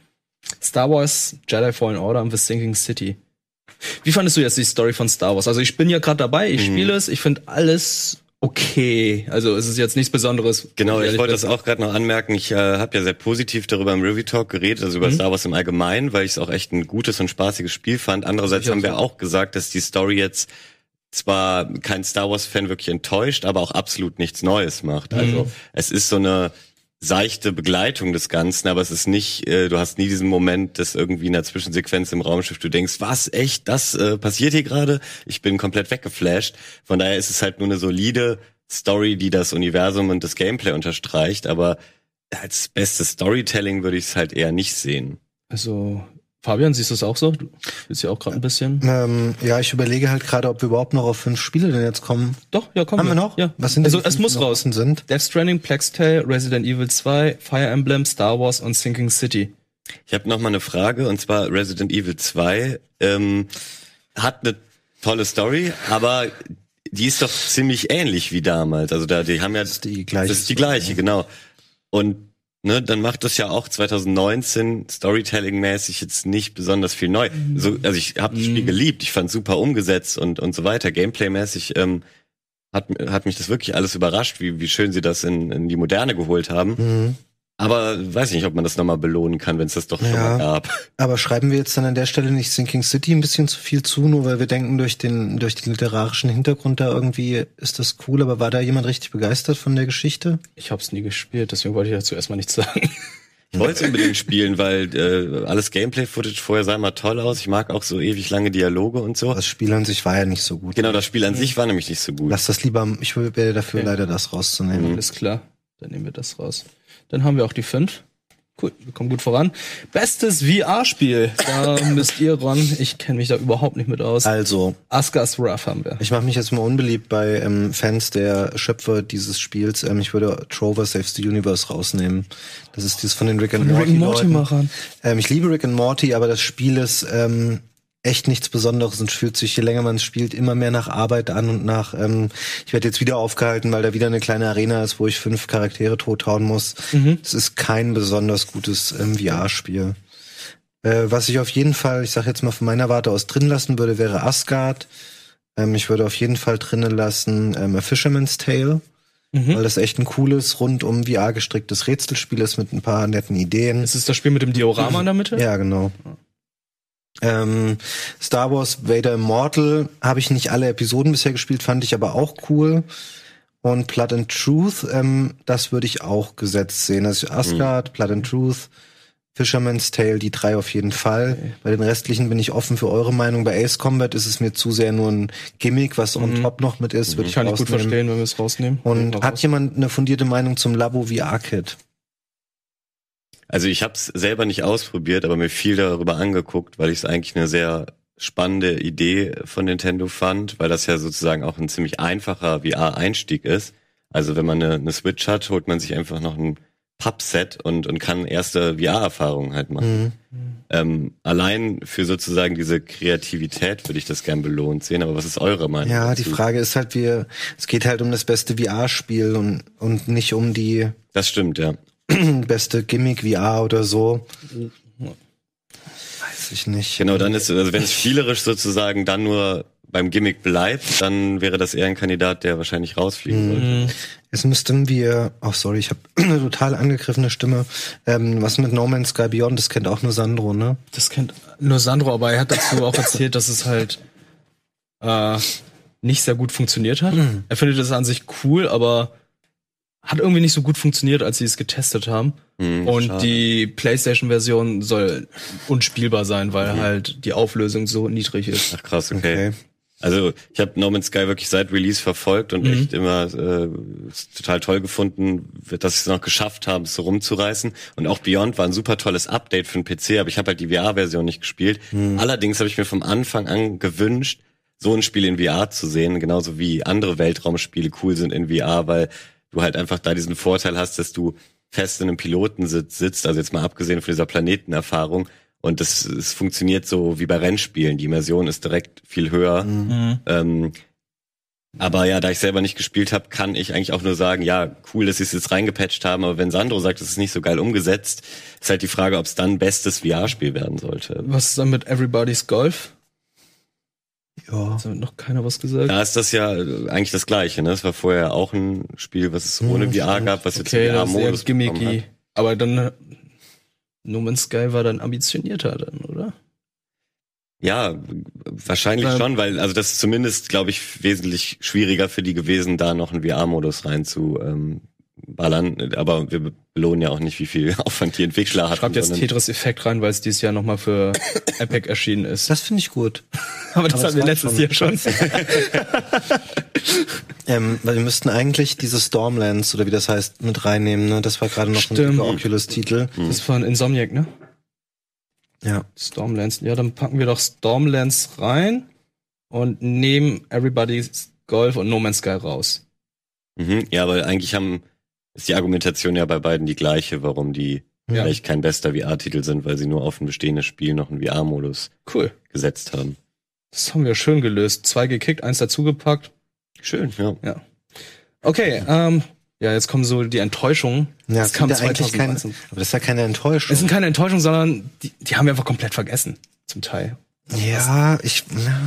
Star Wars, Jedi Fallen Order und The Sinking City. Wie fandest du jetzt die Story von Star Wars? Also ich bin ja gerade dabei, ich Mhm. spiele es, ich finde alles okay. Also es ist jetzt nichts Besonderes. Genau, ich wollte das auch gerade noch anmerken. Ich äh, habe ja sehr positiv darüber im Review Talk geredet, also über Mhm. Star Wars im Allgemeinen, weil ich es auch echt ein gutes und spaßiges Spiel fand. Andererseits Ich auch haben wir so. auch gesagt, dass die Story jetzt zwar kein Star Wars Fan wirklich enttäuscht, aber auch absolut nichts Neues macht. Also Mhm. es ist so eine seichte Begleitung des Ganzen, aber es ist nicht, äh, du hast nie diesen Moment, dass irgendwie in der Zwischensequenz im Raumschiff du denkst, was, echt, das äh, passiert hier gerade? Ich bin komplett weggeflasht. Von daher ist es halt nur eine solide Story, die das Universum und das Gameplay unterstreicht, aber als bestes Storytelling würde ich es halt eher nicht sehen. Also Fabian, siehst du es auch so? Du bist ja auch gerade ein bisschen. Ähm, ja, ich überlege halt gerade, ob wir überhaupt noch auf fünf Spiele denn jetzt kommen. Doch, ja, komm. Haben wir noch? Ja. Was sind also die es muss raus. sind? Death Stranding, Plex Tale, Resident Evil 2, Fire Emblem, Star Wars und Sinking City. Ich habe noch mal eine Frage und zwar Resident Evil 2 ähm, hat eine tolle Story, aber die ist doch ziemlich ähnlich wie damals. Also da die haben ja Das ist die gleiche Das ist die gleiche, genau. Und ne, dann macht das ja auch 2019 Storytelling-mäßig jetzt nicht besonders viel neu. So, also ich habe das Spiel Mhm. geliebt, ich fand super umgesetzt und und so weiter. Gameplay-mäßig ähm, hat hat mich das wirklich alles überrascht, wie wie schön sie das in, in die Moderne geholt haben. Mhm. Aber weiß nicht, ob man das nochmal belohnen kann, wenn es das doch schon Ja. mal gab. Aber schreiben wir jetzt dann an der Stelle nicht Sinking City ein bisschen zu viel zu, nur weil wir denken, durch den, durch den literarischen Hintergrund da irgendwie ist das cool, aber war da jemand richtig begeistert von der Geschichte? Ich hab's nie gespielt, deswegen wollte ich dazu erstmal nichts sagen. Ich wollte es unbedingt spielen, weil äh, alles Gameplay-Footage vorher sah immer toll aus. Ich mag auch so ewig lange Dialoge und so. Das Spiel an sich war ja nicht so gut. Genau, das Spiel an sich war nämlich nicht so gut. Lass das lieber, ich wäre dafür Okay. leider das rauszunehmen. Alles klar, dann nehmen wir das raus. Dann haben wir auch die fünf. Cool, wir kommen gut voran. Bestes VR-Spiel. Da [laughs] müsst ihr ran. Ich kenne mich da überhaupt nicht mit aus. Also, Asgard's Wrath haben wir. ich mache mich jetzt mal unbeliebt bei ähm, Fans der Schöpfer dieses Spiels. Ähm, ich würde Trover Saves the Universe rausnehmen. Das ist dieses von den Rick and Morty, Rick and Morty Leuten. Machern. Ähm, ich liebe Rick and Morty, aber das Spiel ist ähm, echt nichts Besonderes und fühlt sich, je länger man spielt, immer mehr nach Arbeit an und nach, ähm, ich werde jetzt wieder aufgehalten, weil da wieder eine kleine Arena ist, wo ich fünf Charaktere tothauen muss. Mhm. Es ist kein besonders gutes ähm, VR-Spiel. Äh, was ich auf jeden Fall, ich sag jetzt mal von meiner Warte aus drin lassen würde, wäre Asgard. Ähm, ich würde auf jeden Fall drinnen lassen ähm, A Fisherman's Tale, Mhm. weil das echt ein cooles, rundum VR gestricktes Rätselspiel ist mit ein paar netten Ideen. Ist es das Spiel mit dem Diorama in der Mitte? Ja, genau. Ähm, Star Wars Vader Immortal habe ich nicht alle Episoden bisher gespielt, fand ich aber auch cool. Und Blood and Truth, ähm, das würde ich auch gesetzt sehen. Also Asgard, Blood and Truth, Fisherman's Tale, die drei auf jeden Fall. Okay. Bei den restlichen bin ich offen für eure Meinung. Bei Ace Combat ist es mir zu sehr nur ein Gimmick, was on Mhm. top noch mit ist. Würde ich Kann ich gut rausnehmen. verstehen, wenn wir es rausnehmen. Und hat jemand eine fundierte Meinung zum Labo VR-Kit? Also ich habe es selber nicht ausprobiert, aber mir viel darüber angeguckt, weil ich es eigentlich eine sehr spannende Idee von Nintendo fand, weil das ja sozusagen auch ein ziemlich einfacher VR-Einstieg ist. Also wenn man eine, eine Switch hat, holt man sich einfach noch ein Pubset und, und kann erste VR-Erfahrungen halt machen. Ähm, allein für sozusagen diese Kreativität würde ich das gern belohnt sehen, aber was ist eure Meinung? Ja, die dazu? Frage ist halt, wir, es geht halt um das beste VR-Spiel und, und nicht um die Das stimmt, ja. [clears throat] beste Gimmick VR oder so. Weiß ich nicht. Genau, dann ist, also wenn es spielerisch sozusagen dann nur beim Gimmick bleibt, dann wäre das eher ein Kandidat, der wahrscheinlich rausfliegen sollte. Jetzt müssten wir, oh sorry, ich habe [clears throat] eine total angegriffene Stimme. Ähm, was mit No Man's Sky Beyond, das kennt auch nur Sandro, ne? Das kennt nur Sandro, aber er hat dazu auch erzählt, dass es halt äh, nicht sehr gut funktioniert hat. Er findet es an sich cool, aber hat irgendwie nicht so gut funktioniert, als sie es getestet haben. Hm, Und schade. die PlayStation-Version soll unspielbar sein, weil halt die Auflösung so niedrig ist. Ach krass, okay. Also ich habe No Man's Sky wirklich seit Release verfolgt und echt immer äh, total toll gefunden, dass sie es noch geschafft haben, es so rumzureißen. Und auch Beyond war ein super tolles Update für den PC, aber ich habe halt die VR-Version nicht gespielt. Allerdings habe ich mir vom Anfang an gewünscht, so ein Spiel in VR zu sehen, genauso wie andere Weltraumspiele cool sind in VR, weil du halt einfach da diesen Vorteil hast, dass du fest in einem Pilotensitz sitzt, also jetzt mal abgesehen von dieser Planetenerfahrung. Und das, es funktioniert so wie bei Rennspielen. Die Immersion ist direkt viel höher. Ähm, aber ja, da ich selber nicht gespielt habe, kann ich eigentlich auch nur sagen, ja, cool, dass sie es jetzt reingepatcht haben. Aber wenn Sandro sagt, es ist nicht so geil umgesetzt, ist halt die Frage, ob es dann bestes VR-Spiel werden sollte. Was ist dann mit Everybody's Golf? Ja. Hat damit noch keiner was gesagt? Da ist das ja äh, eigentlich das Gleiche. Ne? Das war vorher auch ein Spiel, was es ohne VR gab, was jetzt Okay, VR-Modus bekommen gimmicky. hat. Aber dann äh, No Man's Sky war dann ambitionierter dann, oder? Ja, wahrscheinlich schon, weil also das ist zumindest, glaube ich, wesentlich schwieriger für die gewesen, da noch einen VR-Modus rein zu ähm, ballern. Aber wir belohnen ja auch nicht, wie viel [laughs] Aufwand die Entwickler hatten. Schreibt jetzt sondern- Tetris Effekt rein, weil es dieses Jahr nochmal für [laughs] Epic erschienen ist. Das finde ich gut. [laughs] Aber das aber hatten wir letztes Jahr schon. Ähm, weil wir müssten eigentlich diese Stormlands oder wie das heißt mit reinnehmen, ne? Das war gerade noch Stimmt. ein Oculus-Titel. Das war ein Insomniac, ne? Ja. Stormlands. Ja, dann packen wir doch Stormlands rein und nehmen Everybody's Golf und No Man's Sky raus. Mhm, ja, aber eigentlich haben ist die Argumentation ja bei beiden die gleiche, warum die Ja. vielleicht kein bester VR-Titel sind, weil sie nur auf ein bestehendes Spiel noch einen VR-Modus Cool. gesetzt haben. Das haben wir schön gelöst. Zwei gekickt, eins dazugepackt. Schön, ja. Okay, ähm, ja, jetzt kommen so die Enttäuschungen. Ja, das es kam ja eigentlich kein, 2013. aber das ist ja keine Enttäuschung. Es sind keine Enttäuschungen, sondern die, die haben wir einfach komplett vergessen. Zum Teil. Ja, ich, ja,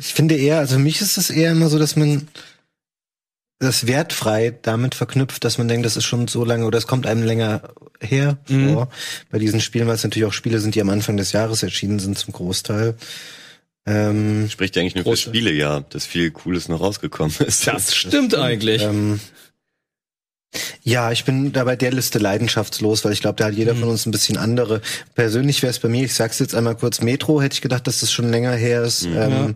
ich finde eher, also für mich ist es eher immer so, dass man das wertfrei damit verknüpft, dass man denkt, das ist schon so lange oder es kommt einem länger her Mhm. vor bei diesen Spielen, weil es natürlich auch Spiele sind, die am Anfang des Jahres erschienen sind zum Großteil. Ähm, Spricht ja eigentlich nur Große. für Spiele, ja, dass viel Cooles noch rausgekommen ist. Das stimmt eigentlich. ähm, ja, ich bin da bei der Liste leidenschaftslos, weil ich glaube, da hat jeder von uns ein bisschen andere. Persönlich wäre es bei mir, ich sag's jetzt einmal kurz, Metro hätte ich gedacht, dass das schon länger her ist. Ähm,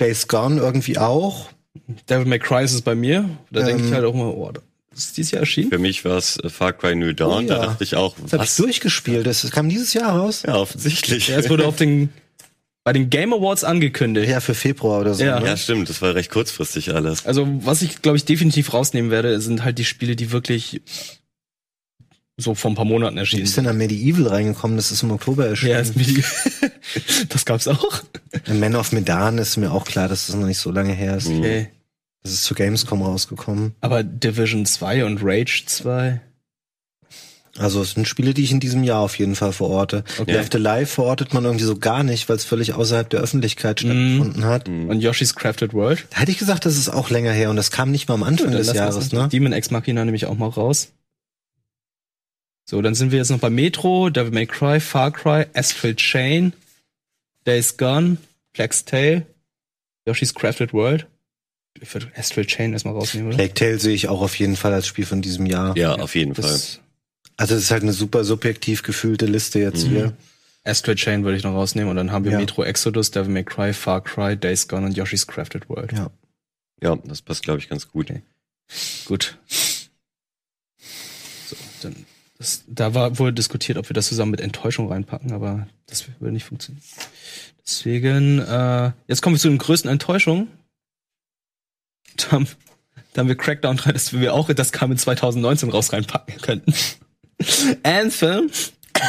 Days Gone irgendwie auch. Devil May Cry ist bei mir. Da denke Ähm, ich halt auch mal, oh, das ist dieses Jahr erschienen. Für mich war es äh, Far Cry New Dawn, Oh da ja. dachte ich auch, Das habe ich was? durchgespielt. Das kam dieses Jahr raus. Ja, offensichtlich. Ja, es wurde auf den, bei den Game Awards angekündigt. Ja, für Februar oder so. Ja. ne? Ja, stimmt, das war recht kurzfristig alles. Also, was ich, glaube ich, definitiv rausnehmen werde, sind halt die Spiele, die wirklich so vor ein paar Monaten Wie erschienen ist denn an Medieval reingekommen? Das ist im Oktober erschienen. Ja, ist die [laughs] das gab's auch. Man of Medan ist mir auch klar, dass das noch nicht so lange her ist. Okay. Das ist zu Gamescom rausgekommen. Aber Division 2 und Rage 2. Also es sind Spiele, die ich in diesem Jahr auf jeden Fall verorte. Okay. Left Alive verortet man irgendwie so gar nicht, weil es völlig außerhalb der Öffentlichkeit stattgefunden hat. Und Yoshi's Crafted World. Da hätte ich gesagt, das ist auch länger her und das kam nicht mal am Anfang Dann des Jahres, das- ne? Demon Ex Machina nehme ich auch mal raus. So, dann sind wir jetzt noch bei Metro, Devil May Cry, Far Cry, Astral Chain, Days Gone, Plague's Tale, Yoshi's Crafted World. Ich würde Astral Chain erstmal rausnehmen, oder? Plague Tale sehe ich auch auf jeden Fall als Spiel von diesem Jahr. Ja, auf jeden Fall. Das Also es ist halt eine super subjektiv gefühlte Liste jetzt hier. Astral Chain würde ich noch rausnehmen und dann haben wir Ja. Metro Exodus, Devil May Cry, Far Cry, Days Gone und Yoshi's Crafted World. Ja. Ja, das passt, glaube ich, ganz gut. Okay. Gut. So, dann, das, da war wohl diskutiert, ob wir das zusammen mit Enttäuschung reinpacken, aber das würde nicht funktionieren. Deswegen, äh, jetzt kommen wir zu den größten Enttäuschungen. [laughs] Da haben, da haben wir Crackdown 3, das wir auch, das kam in 2019 raus reinpacken könnten. [laughs] Anthem,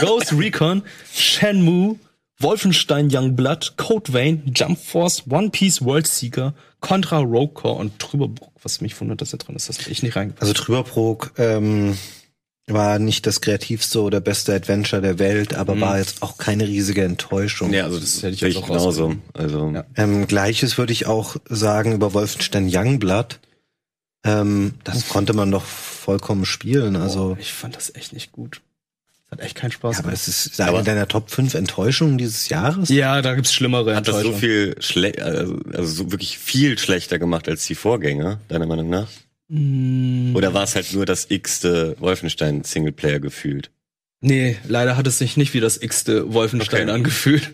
Ghost Recon, Shenmue, Wolfenstein Youngblood, Code Vein, Jump Force, One Piece World Seeker, Contra Rogue Core und Trüberbrook, was mich wundert, dass er drin ist, das ich nicht reingepackt. Also Trüberbrook ähm, war nicht das kreativste oder beste Adventure der Welt, aber Mhm. war jetzt auch keine riesige Enttäuschung. Ja, also das hätte ich jetzt ich auch genauso. Also Ja. Ähm, Gleiches würde ich auch sagen über Wolfenstein Youngblood. Ähm, das konnte man doch vollkommen spielen. Also, Boah, ich fand das echt nicht gut. Das hat echt keinen Spaß ja, aber gemacht. es ist eine Aber- deiner Top 5 Enttäuschungen dieses Jahres. Ja, da gibt's schlimmere hat das so viel schle also, also so wirklich viel schlechter gemacht als die Vorgänger, deiner Meinung nach? Mm, Oder war es halt nur das x-te Wolfenstein Singleplayer gefühlt? Nee, leider hat es sich nicht wie das x-te Wolfenstein Okay. angefühlt.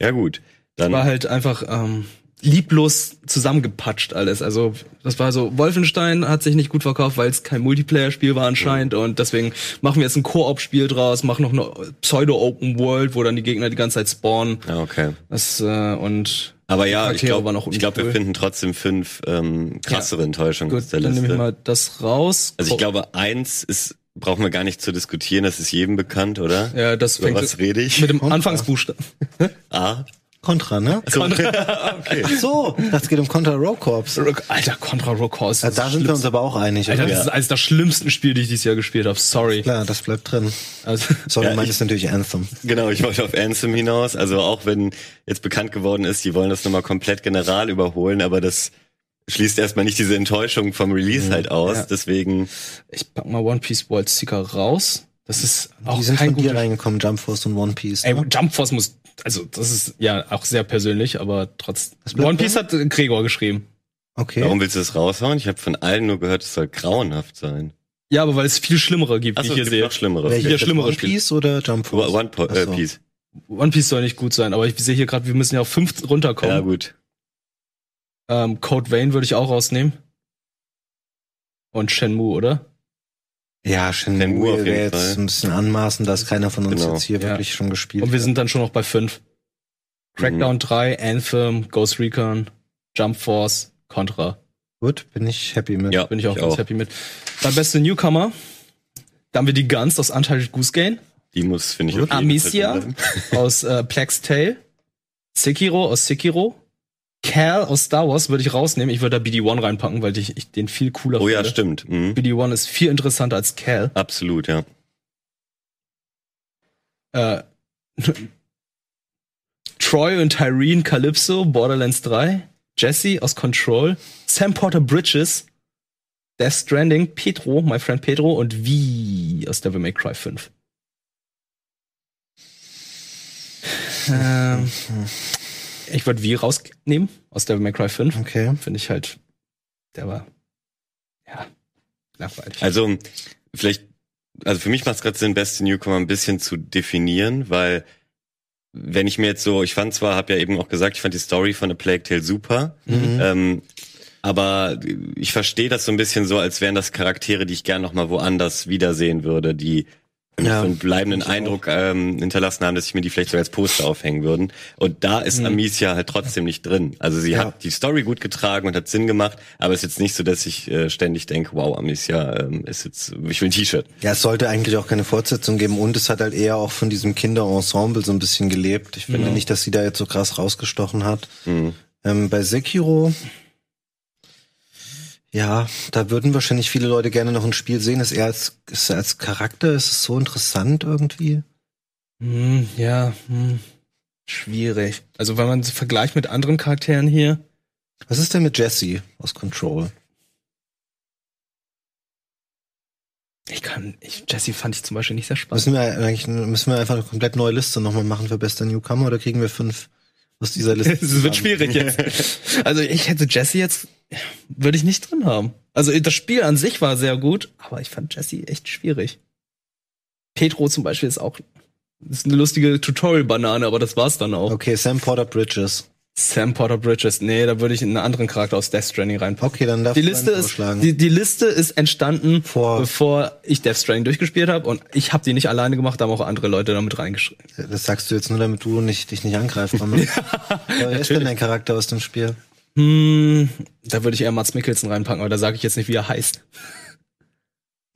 Ja gut, dann War halt einfach ähm, lieblos zusammengepatscht alles. Also das war so, Wolfenstein hat sich nicht gut verkauft, weil es kein Multiplayer-Spiel war anscheinend und deswegen machen wir jetzt ein Koop-Spiel draus, machen noch eine Pseudo-Open World, wo dann die Gegner die ganze Zeit spawnen. ja, okay. Das, äh, und Aber ja, ich glaube, glaub, wir finden trotzdem fünf ähm, krassere Enttäuschungen gut, der dann nehme ich mal das raus. Also ich glaube, eins ist, brauchen wir gar nicht zu diskutieren, das ist jedem bekannt, oder? ja, das Über fängt was rede ich? mit dem. [laughs] Anfangsbuchstaben. A. Contra, ne? So, [laughs] okay. [laughs] Ach so, das geht um Contra Rogue Corps. Alter, Contra Rogue Horse. Ja, da sind wir uns aber auch einig. Alter, das ist eines der schlimmsten Spiele, die ich dieses Jahr gespielt habe. Sorry. Klar, das bleibt drin. Also, [laughs] Sorry, Ja, mein ich- ist natürlich Anthem. Genau, ich wollte auf Anthem hinaus. Also auch wenn jetzt bekannt geworden ist, die wollen das nochmal komplett general überholen, aber das schließt erstmal nicht diese Enttäuschung vom Release halt aus. Ja. Deswegen, ich pack mal One Piece World Seeker raus. Das ist auch Die sind kein von dir reingekommen, Jump Force und One Piece. Ey, Ne? Jump Force muss, also das ist ja auch sehr persönlich, aber trotz. One Piece hat Gregor geschrieben. Okay. warum willst du das raushauen? Ich habe von allen nur gehört, es soll grauenhaft sein. Ja, aber weil es viel schlimmere gibt, wie Achso, ich es hier gibt sehe. noch schlimmere. Welche? wieder schlimmere One. Piece oder Jump Force? One po Ach äh, so. Piece. One Piece soll nicht gut sein, aber ich sehe hier gerade, wir müssen ja auf fünf Ja, runterkommen. gut. ähm, Code Vein würde ich auch rausnehmen. Und Shenmue, oder? Ja, Shenmue jeden wäre jetzt Fall. ein bisschen anmaßend, dass keiner von uns Genau. jetzt hier Ja. wirklich schon gespielt Und wir hat. sind dann schon noch bei fünf. Crackdown 3, Anthem, Ghost Recon, Jump Force, Contra. Gut, bin ich happy mit. Ja, Bin ich auch ganz happy mit. Dann beste Newcomer. Da haben wir die Guns aus Untitled Goose Game. Die muss, finde ich, auf jeden Amicia aus äh, Plague's Tale. Sekiro aus Sekiro. Cal aus Star Wars würde ich rausnehmen. Ich würde da BD-1 reinpacken, weil ich, ich den viel cooler Oh ja, finde. stimmt. Mhm. BD-1 ist viel interessanter als Cal. Absolut, ja. Äh, [laughs] Troy und Tyrene Calypso, Borderlands 3. Jesse aus Control. Sam Porter Bridges. Death Stranding, Pedro, my friend Pedro und V aus Devil May Cry 5. Ähm, [laughs] ich würde V rausnehmen aus Devil May Cry 5. Okay. Finde ich halt, der war, ja, langweilig. Also, vielleicht, also für mich macht es gerade Sinn, beste Newcomer ein bisschen zu definieren, weil wenn ich mir jetzt so, ich fand zwar, habe ja eben auch gesagt, ich fand die Story von A Plague Tale super, Mhm. ähm, aber ich verstehe das so ein bisschen so, als wären das Charaktere, die ich gern noch mal woanders wiedersehen würde, die Ja, so einen bleibenden. Eindruck ähm, hinterlassen haben, dass ich mir die vielleicht so als Poster aufhängen würden. Und da ist Mhm. Amicia halt trotzdem nicht drin. Also sie Ja. hat die Story gut getragen und hat Sinn gemacht, aber es ist jetzt nicht so, dass ich äh, ständig denke, wow, Amicia ähm, ist jetzt, ich will ein T-Shirt. Ja, es sollte eigentlich auch keine Fortsetzung geben und es hat halt eher auch von diesem Kinderensemble so ein bisschen gelebt. Ich finde nicht, dass sie da jetzt so krass rausgestochen hat. Mhm. Ähm, bei Sekiro, ja, da würden wahrscheinlich viele Leute gerne noch ein Spiel sehen. Ist er als, ist er als Charakter, ist es so interessant irgendwie? Hm, ja, hm, schwierig. Also wenn man es vergleicht mit anderen Charakteren hier, Was ist denn mit Jesse aus Control? ich kann, ich, Jesse fand ich zum Beispiel nicht sehr spannend. Müssen wir eigentlich, müssen wir einfach eine komplett neue Liste nochmal machen für bester Newcomer oder kriegen wir fünf aus dieser Liste? [laughs] Es wird schwierig jetzt. [laughs] Also ich hätte Jesse jetzt, würde ich nicht drin haben. Also das Spiel an sich war sehr gut, aber ich fand Jesse echt schwierig. Petro zum Beispiel ist auch, ist eine lustige Tutorial-Banane, aber das war's dann auch. Okay, Sam Porter Bridges. Sam Porter Bridges, nee, da würde ich einen anderen Charakter aus Death Stranding reinpacken. Okay, dann darf Die ich Liste ist vorschlagen. die, die Liste ist entstanden Vor- bevor ich Death Stranding durchgespielt habe und ich habe die nicht alleine gemacht, da haben auch andere Leute damit reingeschrieben. Das sagst du jetzt nur, damit du nicht, dich nicht angreifbar machst. [laughs] ja, wer ist denn dein Charakter aus dem Spiel? Hm, da würde ich eher Mats Mikkelsen reinpacken, aber da sage ich jetzt nicht, wie er heißt.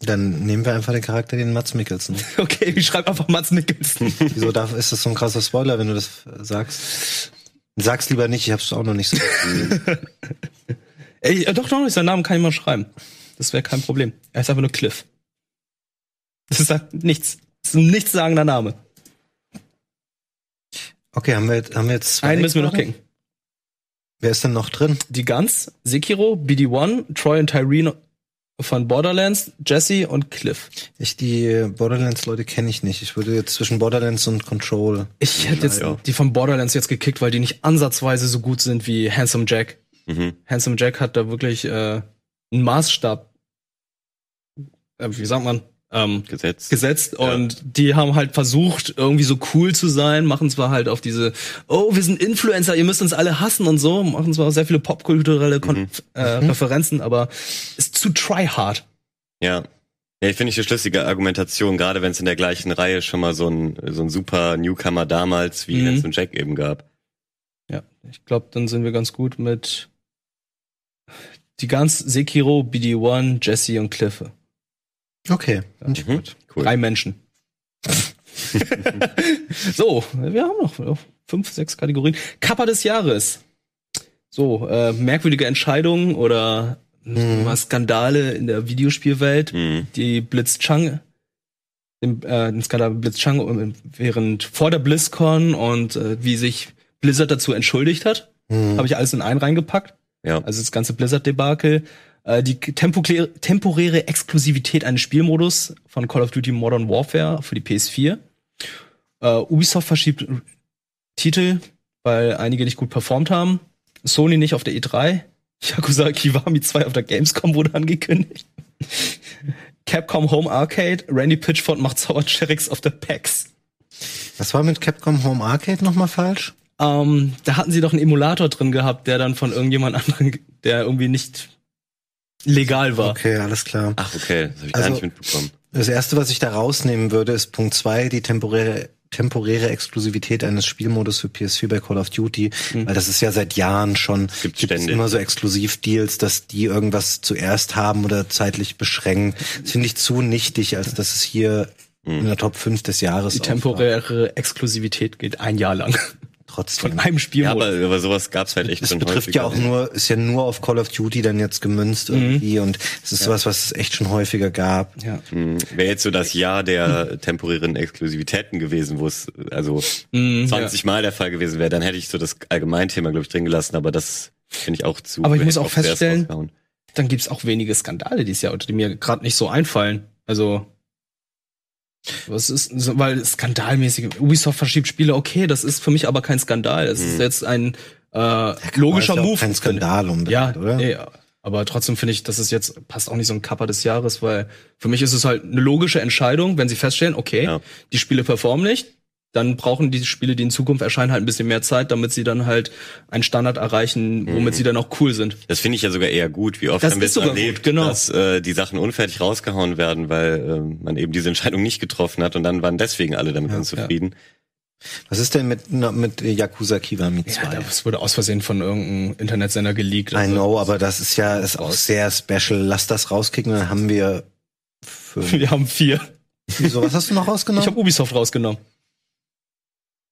Dann nehmen wir einfach den Charakter, den Mats Mikkelsen. [laughs] Okay, ich schreibe einfach Mats Nicholson. Wieso darf, ist das so ein krasser Spoiler, wenn du das sagst? Sag's lieber nicht, ich hab's auch noch nicht so. [laughs] Ey, äh, doch, doch, seinen Namen kann ich mal schreiben. Das wäre kein Problem. Er ist einfach nur Cliff. Das ist halt nichts. Das ist ein nichtssagender Name. Okay, haben wir, jetzt- haben wir jetzt zwei? Einen müssen wir noch kicken. Wer ist denn noch drin? Die Guns, Sekiro, BD1, Troy und Tyrene von Borderlands, Jesse und Cliff. Ich, die Borderlands-Leute kenne ich nicht. Ich würde jetzt zwischen Borderlands und Control. Ich hätte jetzt ja. die von Borderlands jetzt gekickt, weil die nicht ansatzweise so gut sind wie Handsome Jack. Mhm. Handsome Jack hat da wirklich äh, einen Maßstab, äh, wie sagt man, ähm, Gesetz. gesetzt Ja. und die haben halt versucht, irgendwie so cool zu sein, machen zwar halt auf diese, oh, wir sind Influencer, ihr müsst uns alle hassen und so, machen zwar sehr viele popkulturelle Kon äh, Referenzen, aber ist zu tryhard. Ja. Ja, ich finde ich eine schlüssige Argumentation, gerade wenn es in der gleichen Reihe schon mal so ein, so ein super Newcomer damals wie Mhm. Hans und Jack eben gab. Ja, ich glaube, dann sind wir ganz gut mit die ganz Sekiro, BD1, Jesse und Cliffe. Okay. finde Mhm. gut. Cool. Drei Menschen. [laughs] so, wir haben noch fünf, sechs Kategorien. Kappa des Jahres. So, äh, merkwürdige Entscheidungen oder Mhm. Skandale in der Videospielwelt. Mhm. Die Blitzchang, den, äh, den Skandal Blitzchang äh, während vor der BlizzCon und äh, wie sich Blizzard dazu entschuldigt hat. Mhm. Habe ich alles in einen reingepackt. Ja. Also das ganze Blizzard-Debakel. Äh, die temporäre, Exklusivität eines Spielmodus von Call of Duty Modern Warfare für die PS4. Äh, Ubisoft verschiebt Titel, weil einige nicht gut performt haben. Sony nicht auf der E3. [laughs] Yakuza Kiwami 2 auf der Gamescom wurde angekündigt. [laughs] Capcom Home Arcade. Randy Pitchford macht Zaubercherix auf der PAX. Was war mit Capcom Home Arcade nochmal falsch? Ähm, da hatten sie doch einen Emulator drin gehabt, der dann von irgendjemand [laughs] anderen, der irgendwie nicht legal war. Okay, alles klar. Ach, okay. Das habe ich Also- gar nicht mitbekommen. Das erste, was ich da rausnehmen würde, ist Punkt zwei, die temporäre temporäre Exklusivität eines Spielmodus für PS4 bei Call of Duty, weil das ist ja seit Jahren schon Gibt's gibt's ständig. immer so Exklusivdeals, dass die irgendwas zuerst haben oder zeitlich beschränken. Das finde ich zu nichtig, als dass es hier in der Top 5 des Jahres Die temporäre Exklusivität geht ein Jahr lang. Trotzdem. Von einem Spiel. Ja, aber, aber sowas gab's halt echt Das schon betrifft häufiger. ja auch nur, ist ja nur auf Call of Duty dann jetzt gemünzt irgendwie und es ist sowas, was es echt schon häufiger gab. ja. Hm, Wäre jetzt so das Jahr der temporären Exklusivitäten gewesen, wo es also Mhm, 20 Mal der Fall gewesen wäre, dann hätte ich so das Allgemeinthema, glaube ich, drin gelassen, aber das finde ich auch zu. Aber ich muss auch feststellen-. Dann gibt's auch wenige Skandale dieses Jahr, die mir gerade nicht so einfallen. Also was ist, weil skandalmäßig, Ubisoft verschiebt Spiele, okay, das ist für mich aber kein Skandal. Es ist jetzt ein äh, logischer ja auch Move. Kein Skandal unbedingt, Ja, oder? nee, aber trotzdem finde ich, dass es jetzt passt auch nicht so ein Kapper des Jahres, weil für mich ist es halt eine logische Entscheidung, wenn sie feststellen, okay, Ja. die Spiele performen nicht, dann brauchen die Spiele, die in Zukunft erscheinen, halt ein bisschen mehr Zeit, damit sie dann halt einen Standard erreichen, womit sie dann auch cool sind. Das finde ich ja sogar eher gut. Wie oft Das haben wir ist es erlebt, gut, genau. dass äh, die Sachen unfertig rausgehauen werden, weil ähm, man eben diese Entscheidung nicht getroffen hat und dann waren deswegen alle damit unzufrieden. Was ist denn mit, mit Yakuza Kiwami 2? Ja, das wurde aus Versehen von irgendeinem Internetsender geleakt. I also- know, aber das ist ja ist auch sehr special. Lass das rauskicken, dann haben wir [laughs] fünf. Wir haben vier. Wieso, was hast du noch Ich rausgenommen? habe Ubisoft rausgenommen.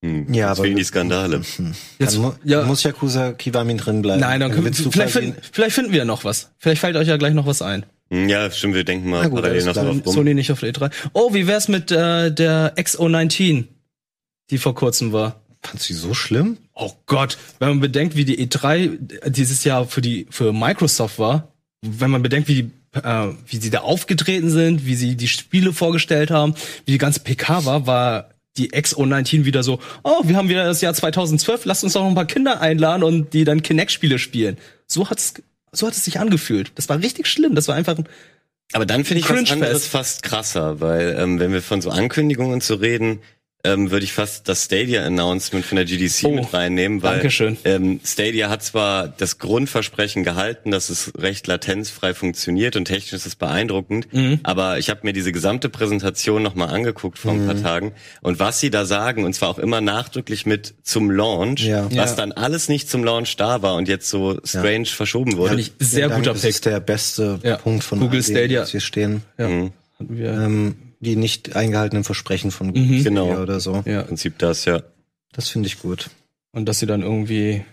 Hm, Ja, jetzt aber- fehlen die Skandale. [laughs] Jetzt, dann mu ja, muss Yakuza Kiwami drin bleiben. nein, dann können wir, vielleicht, finden, vielleicht finden wir ja noch was. Vielleicht fällt euch ja gleich noch was ein. Hm, Ja, stimmt, wir denken mal gut, parallel noch drauf rum. Sony nicht auf der E3. Oh, wie wär's mit äh, der XO19, die vor kurzem war? Fandst du die so schlimm? Oh Gott, wenn man bedenkt, wie die E3 dieses Jahr für die für Microsoft war, wenn man bedenkt, wie die äh, wie sie da aufgetreten sind, wie sie die Spiele vorgestellt haben, wie die ganze PK war, war die XO19 wieder so, oh, wir haben wieder das Jahr 2012, lasst uns doch noch ein paar Kinder einladen und die dann Kinect-Spiele spielen. So hat's so hat es sich angefühlt. Das war richtig schlimm. Das war einfach ein Aber dann finde ich was anderes fast krasser, weil ähm, wenn wir von so Ankündigungen zu reden, ähm, würde ich fast das Stadia-Announcement von der GDC Oh, mit reinnehmen, weil Dankeschön. Ähm, Stadia hat zwar das Grundversprechen gehalten, dass es recht latenzfrei funktioniert und technisch ist es beeindruckend, Mhm. aber ich habe mir diese gesamte Präsentation nochmal angeguckt vor ein Mhm. paar Tagen und was sie da sagen, und zwar auch immer nachdrücklich mit zum Launch, Ja. was Ja. dann alles nicht zum Launch da war und jetzt so strange verschoben wurde. Fand ich sehr Vielen Dank, guter das Pick. ist der beste Ja. Punkt von Google Stadia. was hier stehen. Ja. Mhm. Hatten wir. Ähm, die nicht eingehaltenen Versprechen von Google Mhm. Genau. oder so. ja. Im Prinzip das, ja. Das finde ich gut. Und dass sie dann irgendwie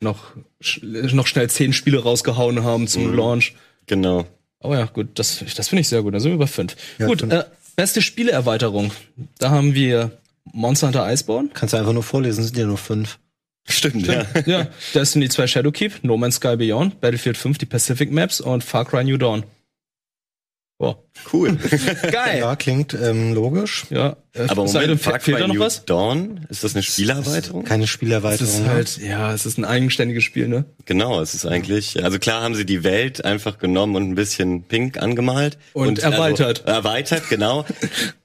noch, sch- noch schnell zehn Spiele rausgehauen haben zum Mhm. Launch. Genau. Oh ja, gut, das, das finde ich sehr gut. Da sind wir bei fünf. Ja, gut, fünf. äh, beste Spieleerweiterung. Da haben wir Monster Hunter Iceborne. Kannst du einfach nur vorlesen, sind ja nur fünf. Stimmt, ja. ja, [laughs] Destiny 2 Shadowkeep, No Man's Sky Beyond, Battlefield 5 die Pacific Maps und Far Cry New Dawn. Boah. Cool. [laughs] Geil. Ja, klingt ähm, logisch. Ja, Aber es Moment, fe- Far fehlt da noch was? Dawn? Ist das eine Spielerweiterung? Keine Es Spielerweiterung. ist ne? halt, ja, es ist ein eigenständiges Spiel, ne? Genau, es ist eigentlich, also klar haben sie die Welt einfach genommen und ein bisschen pink angemalt. Und erweitert. Also, erweitert, genau.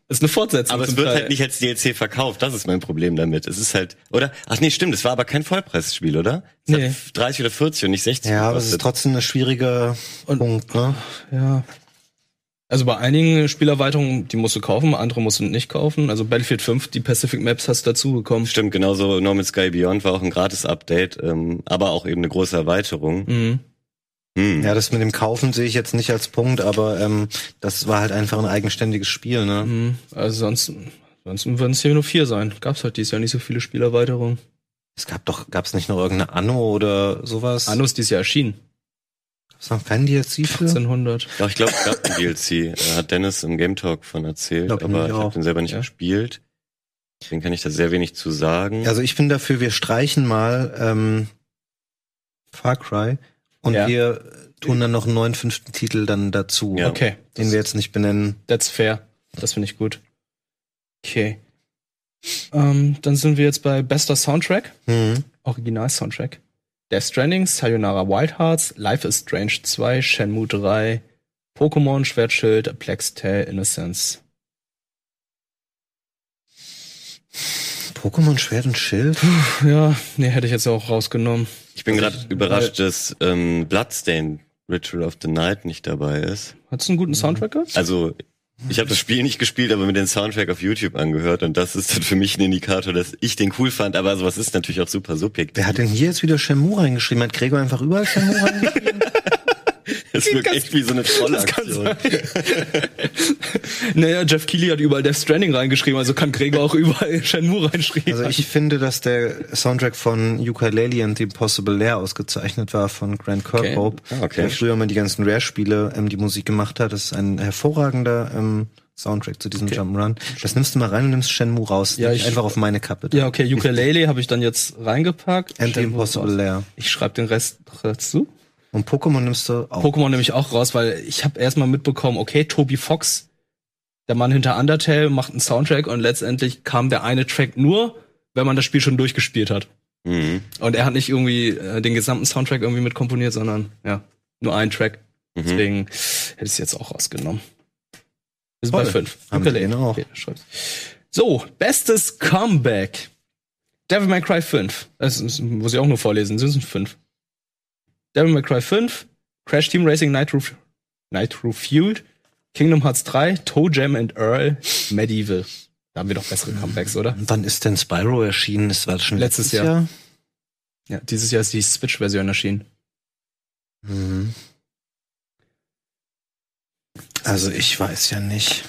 Es [laughs] ist eine Fortsetzung. Aber es wird Teil. halt nicht als DLC verkauft, das ist mein Problem damit. Es ist halt, oder? Ach nee, stimmt, es war aber kein Vollpreisspiel, oder? Es Nee. hat 30 oder 40 und nicht 60 ja, aber es ist trotzdem ein schwieriger Und- Punkt, ne? Ja. Also bei einigen Spielerweiterungen, die musst du kaufen, andere musst du nicht kaufen. Also Battlefield 5, die Pacific Maps hast dazu bekommen. Stimmt, genauso No Man's Sky Beyond war auch ein Gratis-Update, ähm, aber auch eben eine große Erweiterung. Mhm. Hm. Ja, das mit dem Kaufen sehe ich jetzt nicht als Punkt, aber ähm, das war halt einfach ein eigenständiges Spiel, ne? Mhm. Also sonst, sonst würden es hier nur vier sein. Gab's halt dieses Jahr nicht so viele Spielerweiterungen. Es gab doch, gab es nicht noch irgendeine Anno oder sowas? Anno ist dieses Jahr erschienen. Gab's noch keinen DLC für? 1800. Doch, ich glaube, es gab ein DLC. Da hat Dennis im Game Talk von erzählt, Glaub aber ich habe den selber nicht Ja. gespielt. Deswegen kann ich da sehr wenig zu sagen. Also ich bin dafür, wir streichen mal ähm, Far Cry und Ja. wir tun dann noch einen neuen fünften Titel dann dazu, Ja. Okay, den wir jetzt nicht benennen. that's fair. Das finde ich gut. Okay. Ähm, dann sind wir jetzt bei bester Soundtrack. Mhm. Original-Soundtrack. Death Stranding, Sayonara Wild Hearts, Life is Strange 2, Shenmue 3, Pokémon, Schwertschild, A Plague's Tale, Innocence. Pokémon Schwert und Schild? Ja, nee, hätte ich jetzt auch rausgenommen. ich bin gerade überrascht, dass ähm, Bloodstained Ritual of the Night nicht dabei ist. Hat's einen guten Soundtrack gehabt? Also ich habe das Spiel nicht gespielt, aber mir den Soundtrack auf YouTube angehört und das ist dann für mich ein Indikator, dass ich den cool fand. Aber sowas ist natürlich auch super subjektiv. Wer hat denn hier jetzt wieder Shenmue reingeschrieben? Hat Gregor einfach überall Shenmue reingeschrieben? [laughs] Das wirkt echt wie so eine [laughs] Trollaktion. [laughs] Naja, Jeff Keighley hat überall Death Stranding reingeschrieben, also kann Gregor auch überall [laughs] Shenmue reinschreiben. Also ich finde, dass der Soundtrack von Ukulele and the Impossible Lair ausgezeichnet war von Grant Kirkhope, Ah, okay. der früher mal die ganzen Rare-Spiele ähm, die Musik gemacht hat. Das ist ein hervorragender ähm, Soundtrack zu diesem Okay. Jump'n'Run. Das nimmst du mal rein und nimmst Shenmue raus. Ja, ich- einfach auf meine Kappe. ja, okay, Ukulele habe ich dann jetzt reingepackt. And the Impossible. Lair. Ich schreibe den Rest dazu. Und Pokémon nimmst du auch. Pokémon nehme ich auch raus, weil ich habe erstmal mitbekommen, okay, Toby Fox, der Mann hinter Undertale, macht einen Soundtrack und letztendlich kam der eine Track nur, wenn man das Spiel schon durchgespielt hat. Mhm. Und er hat nicht irgendwie äh, den gesamten Soundtrack irgendwie mit komponiert, sondern ja, nur einen Track. Mhm. Deswegen hätte ich es jetzt auch rausgenommen. Wir sind Toll. bei fünf. Haben den auch. Okay. So, bestes Comeback. Devil May Cry 5. Das ist, muss ich auch nur vorlesen. Sind es fünf. Devil May Cry 5, Crash Team Racing Nitro, Nitro Fueled, Kingdom Hearts 3, Toe Jam and Earl, Medieval. Da haben wir doch bessere Comebacks, oder? Wann ist denn Spyro erschienen? Das war schon Letztes letztes, Jahr. Jahr. Ja, dieses Jahr ist die Switch-Version erschienen. Mhm. Also ich weiß ja nicht.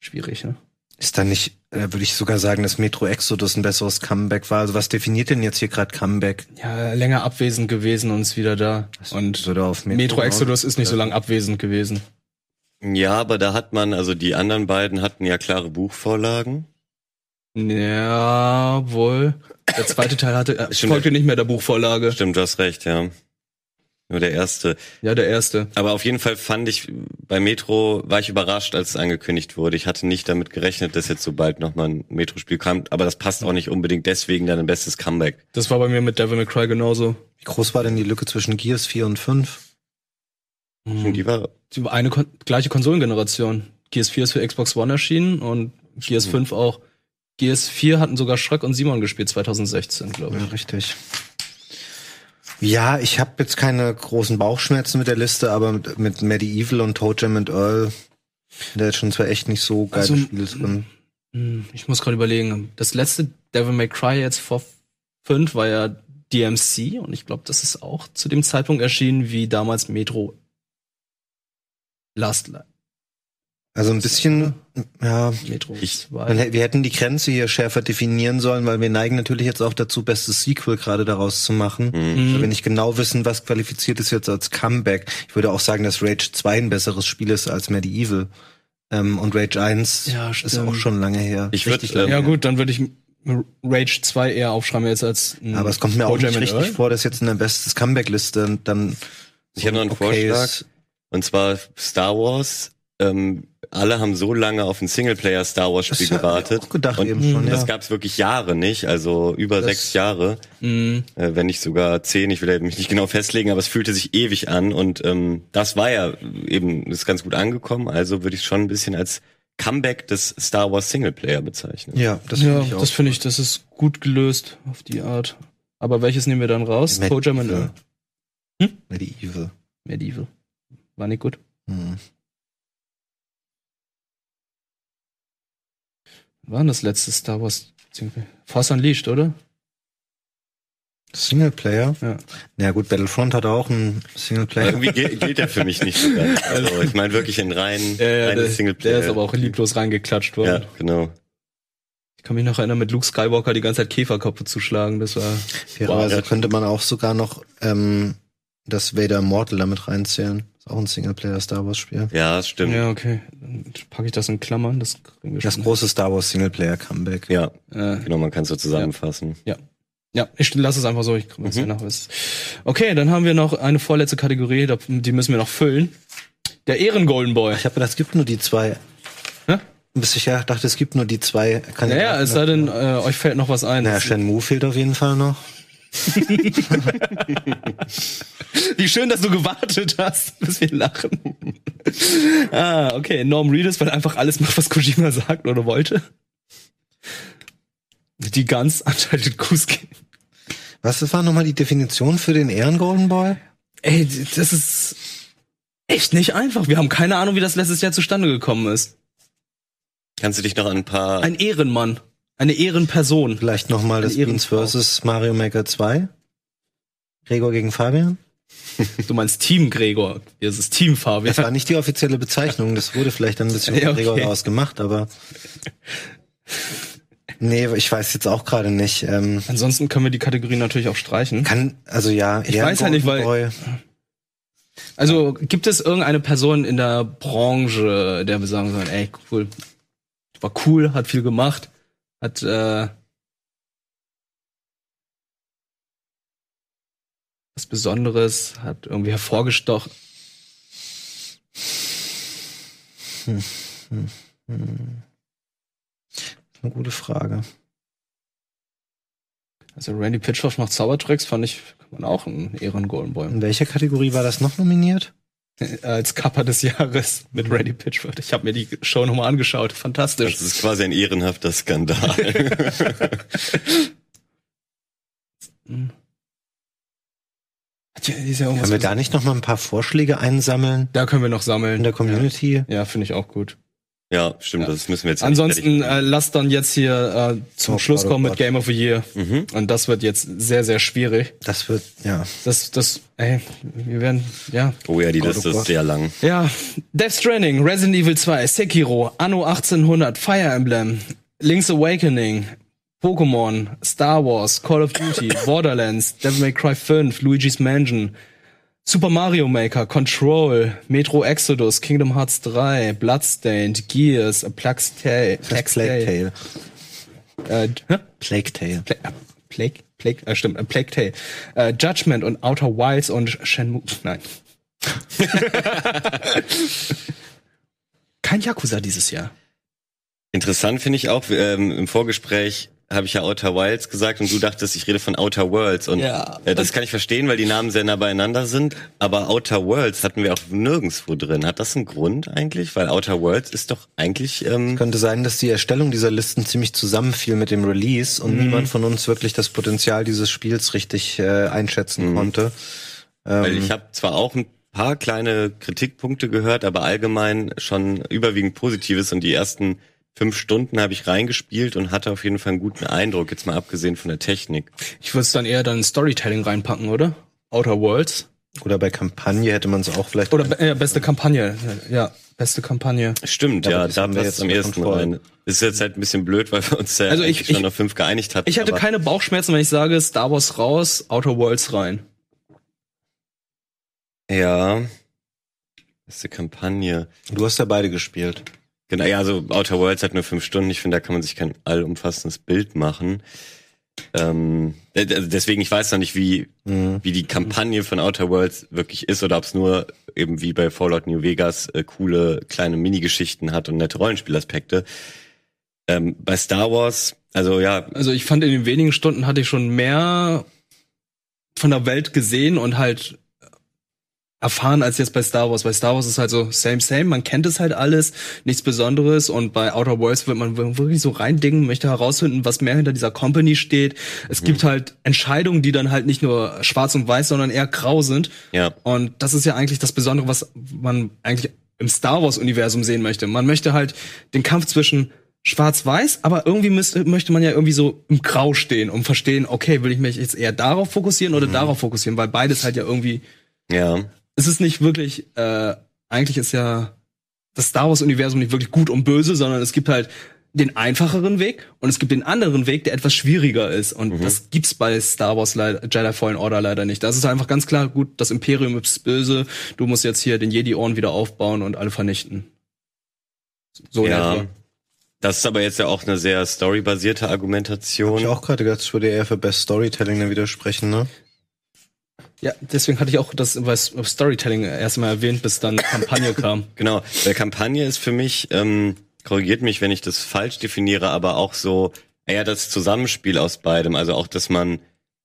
Schwierig, ne? Ist da nicht, äh, würde ich sogar sagen, dass Metro Exodus ein besseres Comeback war. Also was definiert denn jetzt hier gerade Comeback? Ja, länger abwesend gewesen und ist wieder da. Und Würde auf Metro Exodus ist nicht so lange abwesend gewesen. Ja, aber da hat man, also die anderen beiden hatten ja klare Buchvorlagen. Ja, wohl. Der zweite Teil hatte, äh, folgte nicht mehr der Buchvorlage. Stimmt, du hast recht, ja. Nur der erste. Ja, der erste. Aber auf jeden Fall fand ich, bei Metro war ich überrascht, als es angekündigt wurde. Ich hatte nicht damit gerechnet, dass jetzt so bald nochmal ein Metro-Spiel kommt. Aber das passt auch nicht unbedingt deswegen dann ein bestes Comeback. Das war bei mir mit Devil May Cry genauso. Wie groß war denn die Lücke zwischen Gears 4 und 5? Und die war, Die Eine kon gleiche Konsolengeneration. Gears 4 ist für Xbox One erschienen und Gears 5 auch. Gears 4 hatten sogar Schröck und Simon gespielt 2016, glaube ich. Ja, richtig. Ja, ich habe jetzt keine großen Bauchschmerzen mit der Liste, aber mit, mit Medieval und Toe Jam and Earl, der jetzt schon zwar echt nicht so geile Also, Spiele drin. Hm, Ich muss gerade überlegen. Das letzte Devil May Cry jetzt vor 5 war ja DMC und ich glaube, das ist auch zu dem Zeitpunkt erschienen wie damals Metro Last Light. Also ein bisschen, ja, Metro Ich- 2. man, wir hätten die Grenze hier schärfer definieren sollen, weil wir neigen natürlich jetzt auch dazu, bestes Sequel gerade daraus zu machen. Mhm. Weil wir nicht genau wissen, was qualifiziert ist jetzt als Comeback. Ich würde auch sagen, dass Rage 2 ein besseres Spiel ist als Medieval. Ähm, und Rage 1 Ja, ist auch schon lange her. Ich würd, Richtig ähm, Ja her. gut, dann würde ich Rage 2 eher aufschreiben jetzt als ein Aber es kommt mir auch nicht richtig Earl. vor, dass jetzt in der bestes Comeback-Liste dann Ich habe noch einen okay Vorschlag. ist. Und zwar Star Wars. Ähm, alle haben so lange auf ein Singleplayer Star Wars Spiel Das hab ich gewartet. auch gedacht und eben schon, das ja. gab's wirklich Jahre nicht, also über Das- sechs Jahre, Mhm. äh, wenn nicht sogar zehn. Ich will ja mich nicht genau festlegen, aber es fühlte sich ewig an und ähm, das war ja eben ist ganz gut angekommen. Also würde ich schon ein bisschen als Comeback des Star Wars Singleplayer bezeichnen. Ja, das ja, finde ich auch. das finde ich, das ist gut gelöst auf die Art. Aber welches nehmen wir dann raus? Med- Toe Jam and Earl. Medieval. Medieval. War nicht gut. Hm. War denn das letzte Star Wars? Force Unleashed, oder? Singleplayer? Ja. Na gut, Battlefront hat auch einen Singleplayer. Irgendwie gilt, gilt der für mich nicht so ganz. [laughs] Also ich meine wirklich in rein, Ja, ja, reines der, Singleplayer. der ist aber auch lieblos reingeklatscht worden. Ja, genau. Ich kann mich noch erinnern, mit Luke Skywalker die ganze Zeit Käferköpfe zu schlagen. Das war. Fairerweise ja. könnte man auch sogar noch ähm, das Vader Immortal damit reinzählen. Auch ein Singleplayer Star Wars Spiel. Ja, das stimmt. Ja, Ja, okay. Dann packe ich das in Klammern. Das kriegen wir Das schon. große Star Wars Singleplayer Comeback. Äh, genau, man kann es so zusammenfassen. ja, ich lasse es einfach so. Ich komme jetzt Mhm. hier nach. was- Okay, dann haben wir noch eine vorletzte Kategorie. Die müssen wir noch füllen. Der Ehren-Golden Boy. Ich habe gedacht, es gibt nur die zwei. Hä? Bis ich ja dachte, es gibt nur die zwei Kandidaten. Naja, es sei denn, äh, euch fällt noch was ein. Naja, Shenmue fehlt auf jeden Fall noch. Wie schön, dass du gewartet hast, bis wir lachen. ah, okay. Norm Reedus, weil einfach alles macht, was Kojima sagt oder wollte. Die Untitled Goose Game. Was das war nochmal die Definition für den Ehren Golden Boy? Ey, das ist echt nicht einfach. Wir haben keine Ahnung, wie das letztes Jahr zustande gekommen ist. Kannst du dich noch an ein paar Ein Ehrenmann. Eine Ehrenperson. Vielleicht nochmal das Beans vs. Mario Maker 2? Gregor gegen Fabian? [laughs] Du meinst Team Gregor. Hier ist es Team Fabian. Das war nicht die offizielle Bezeichnung, das wurde vielleicht ein bisschen [laughs] Ja, von Gregor okay. daraus gemacht, aber. Nee, ich weiß jetzt auch gerade nicht. Ähm, Ansonsten können wir die Kategorie natürlich auch streichen. kann, also ja, Ich weiß halt nicht, weil- Boy. Also gibt es irgendeine Person in der Branche, der wir sagen sollen, ey, cool, war cool, hat viel gemacht, hat äh, was Besonderes, hat irgendwie hervorgestochen. Eine gute Frage. Also Randy Pitchford macht Zaubertricks, fand ich, kann man auch einen Ehren Golden Boy. In welcher Kategorie war das noch nominiert? [laughs] Als Kapper des Jahres mit Randy Pitchford. Ich habe mir die Show nochmal angeschaut. Fantastisch. Das ist quasi ein ehrenhafter Skandal. [laughs] Ja, Können wir da nicht noch mal ein paar Vorschläge einsammeln da können wir noch sammeln. in der Community? Ja, ja finde ich auch gut. Ja, stimmt, das müssen wir jetzt Ansonsten äh, lasst dann jetzt hier äh, zum Oh Schluss oh kommen mit. Game of the Year. Mhm. Und das wird jetzt sehr, sehr schwierig. Das wird, ja. Das, das, ey, wir werden, ja. Oh ja, die Gott, Liste oh ist Gott. sehr lang. Ja, Death Stranding, Resident Evil 2, Sekiro, Anno 1800, Fire Emblem, Link's Awakening, Pokémon, Star Wars, Call of Duty, [laughs] Borderlands, Devil May Cry 5, Luigi's Mansion, Super Mario Maker, Control, Metro Exodus, Kingdom Hearts 3, Bloodstained, Gears, A Plague's Tale, Plague's Plague Tale, äh? Plague Tale. Pla äh, Plague, Plague, äh, stimmt, äh, Plague Tale, äh, Judgment und Outer Wilds und Shenmue, nein. [laughs] Kein Yakuza dieses Jahr. Interessant finde ich auch, ähm, im Vorgespräch habe ich ja Outer Wilds gesagt und du dachtest, ich rede von Outer Worlds. Und Ja. äh, das kann ich verstehen, weil die Namen sehr nah beieinander sind. Aber Outer Worlds hatten wir auch nirgendswo drin. Hat das einen Grund eigentlich? Weil Outer Worlds ist doch eigentlich. Ähm, Könnte sein, dass die Erstellung dieser Listen ziemlich zusammenfiel mit dem Release und niemand von uns wirklich das Potenzial dieses Spiels richtig äh, einschätzen konnte. Weil Ähm, ich habe zwar auch ein paar kleine Kritikpunkte gehört, aber allgemein schon überwiegend Positives und die ersten fünf Stunden habe ich reingespielt und hatte auf jeden Fall einen guten Eindruck, jetzt mal abgesehen von der Technik. Ich würde es dann eher dann in Storytelling reinpacken, oder? Outer Worlds. oder bei Kampagne hätte man es auch vielleicht. Oder be- äh, beste Kampagne. Ja, beste Kampagne. Stimmt, Ja, da haben wir jetzt am ersten rein. Ist jetzt halt ein bisschen blöd, weil wir uns ja Also ich- schon ich- auf fünf geeinigt hatten. Ich hatte aber- keine Bauchschmerzen, wenn ich sage Star Wars raus, Outer Worlds rein. Ja. Beste Kampagne. Du hast ja beide gespielt. Genau, ja, also Outer Worlds hat nur fünf Stunden. Ich finde, da kann man sich kein allumfassendes Bild machen. Ähm, äh, deswegen, ich weiß noch nicht, wie, Mhm. wie die Kampagne von Outer Worlds wirklich ist oder ob es nur eben wie bei Fallout New Vegas äh, coole kleine Minigeschichten hat und nette Rollenspielaspekte. Ähm, bei Star Wars, also ja, Also ich fand in den wenigen Stunden hatte ich schon mehr von der Welt gesehen und halt erfahren als jetzt bei Star Wars. Bei Star Wars ist halt so same same, man kennt es halt alles, nichts Besonderes und bei Outer Worlds wird man wirklich so reindingen, möchte herausfinden, was mehr hinter dieser Company steht. Es gibt halt Entscheidungen, die dann halt nicht nur schwarz und weiß, sondern eher grau sind. ja, Und das ist ja eigentlich das Besondere, was man eigentlich im Star Wars-Universum sehen möchte. Man möchte halt den Kampf zwischen Schwarz-Weiß, aber irgendwie müsste, möchte man ja irgendwie so im Grau stehen, um verstehen, okay, will ich mich jetzt eher darauf fokussieren oder darauf fokussieren, weil beides halt ja irgendwie, ja. Es ist nicht wirklich, äh, eigentlich ist ja das Star Wars-Universum nicht wirklich gut und böse, sondern es gibt halt den einfacheren Weg und es gibt den anderen Weg, der etwas schwieriger ist. Und das gibt's bei Star Wars leider, Jedi Fallen Order leider nicht. Das ist einfach ganz klar gut, das Imperium ist böse, du musst jetzt hier den Jedi-Orden wieder aufbauen und alle vernichten. So in ja. etwa. Das ist aber jetzt ja auch eine sehr storybasierte Hab Argumentation. ich auch gerade gedacht, ich würde eher für Best Storytelling dann widersprechen, ne? Ja, deswegen hatte ich auch das bei Storytelling erstmal erwähnt, bis dann Kampagne kam. [laughs] Genau, der Kampagne ist für mich, ähm, korrigiert mich, wenn ich das falsch definiere, aber auch so eher das Zusammenspiel aus beidem. Also auch, dass man,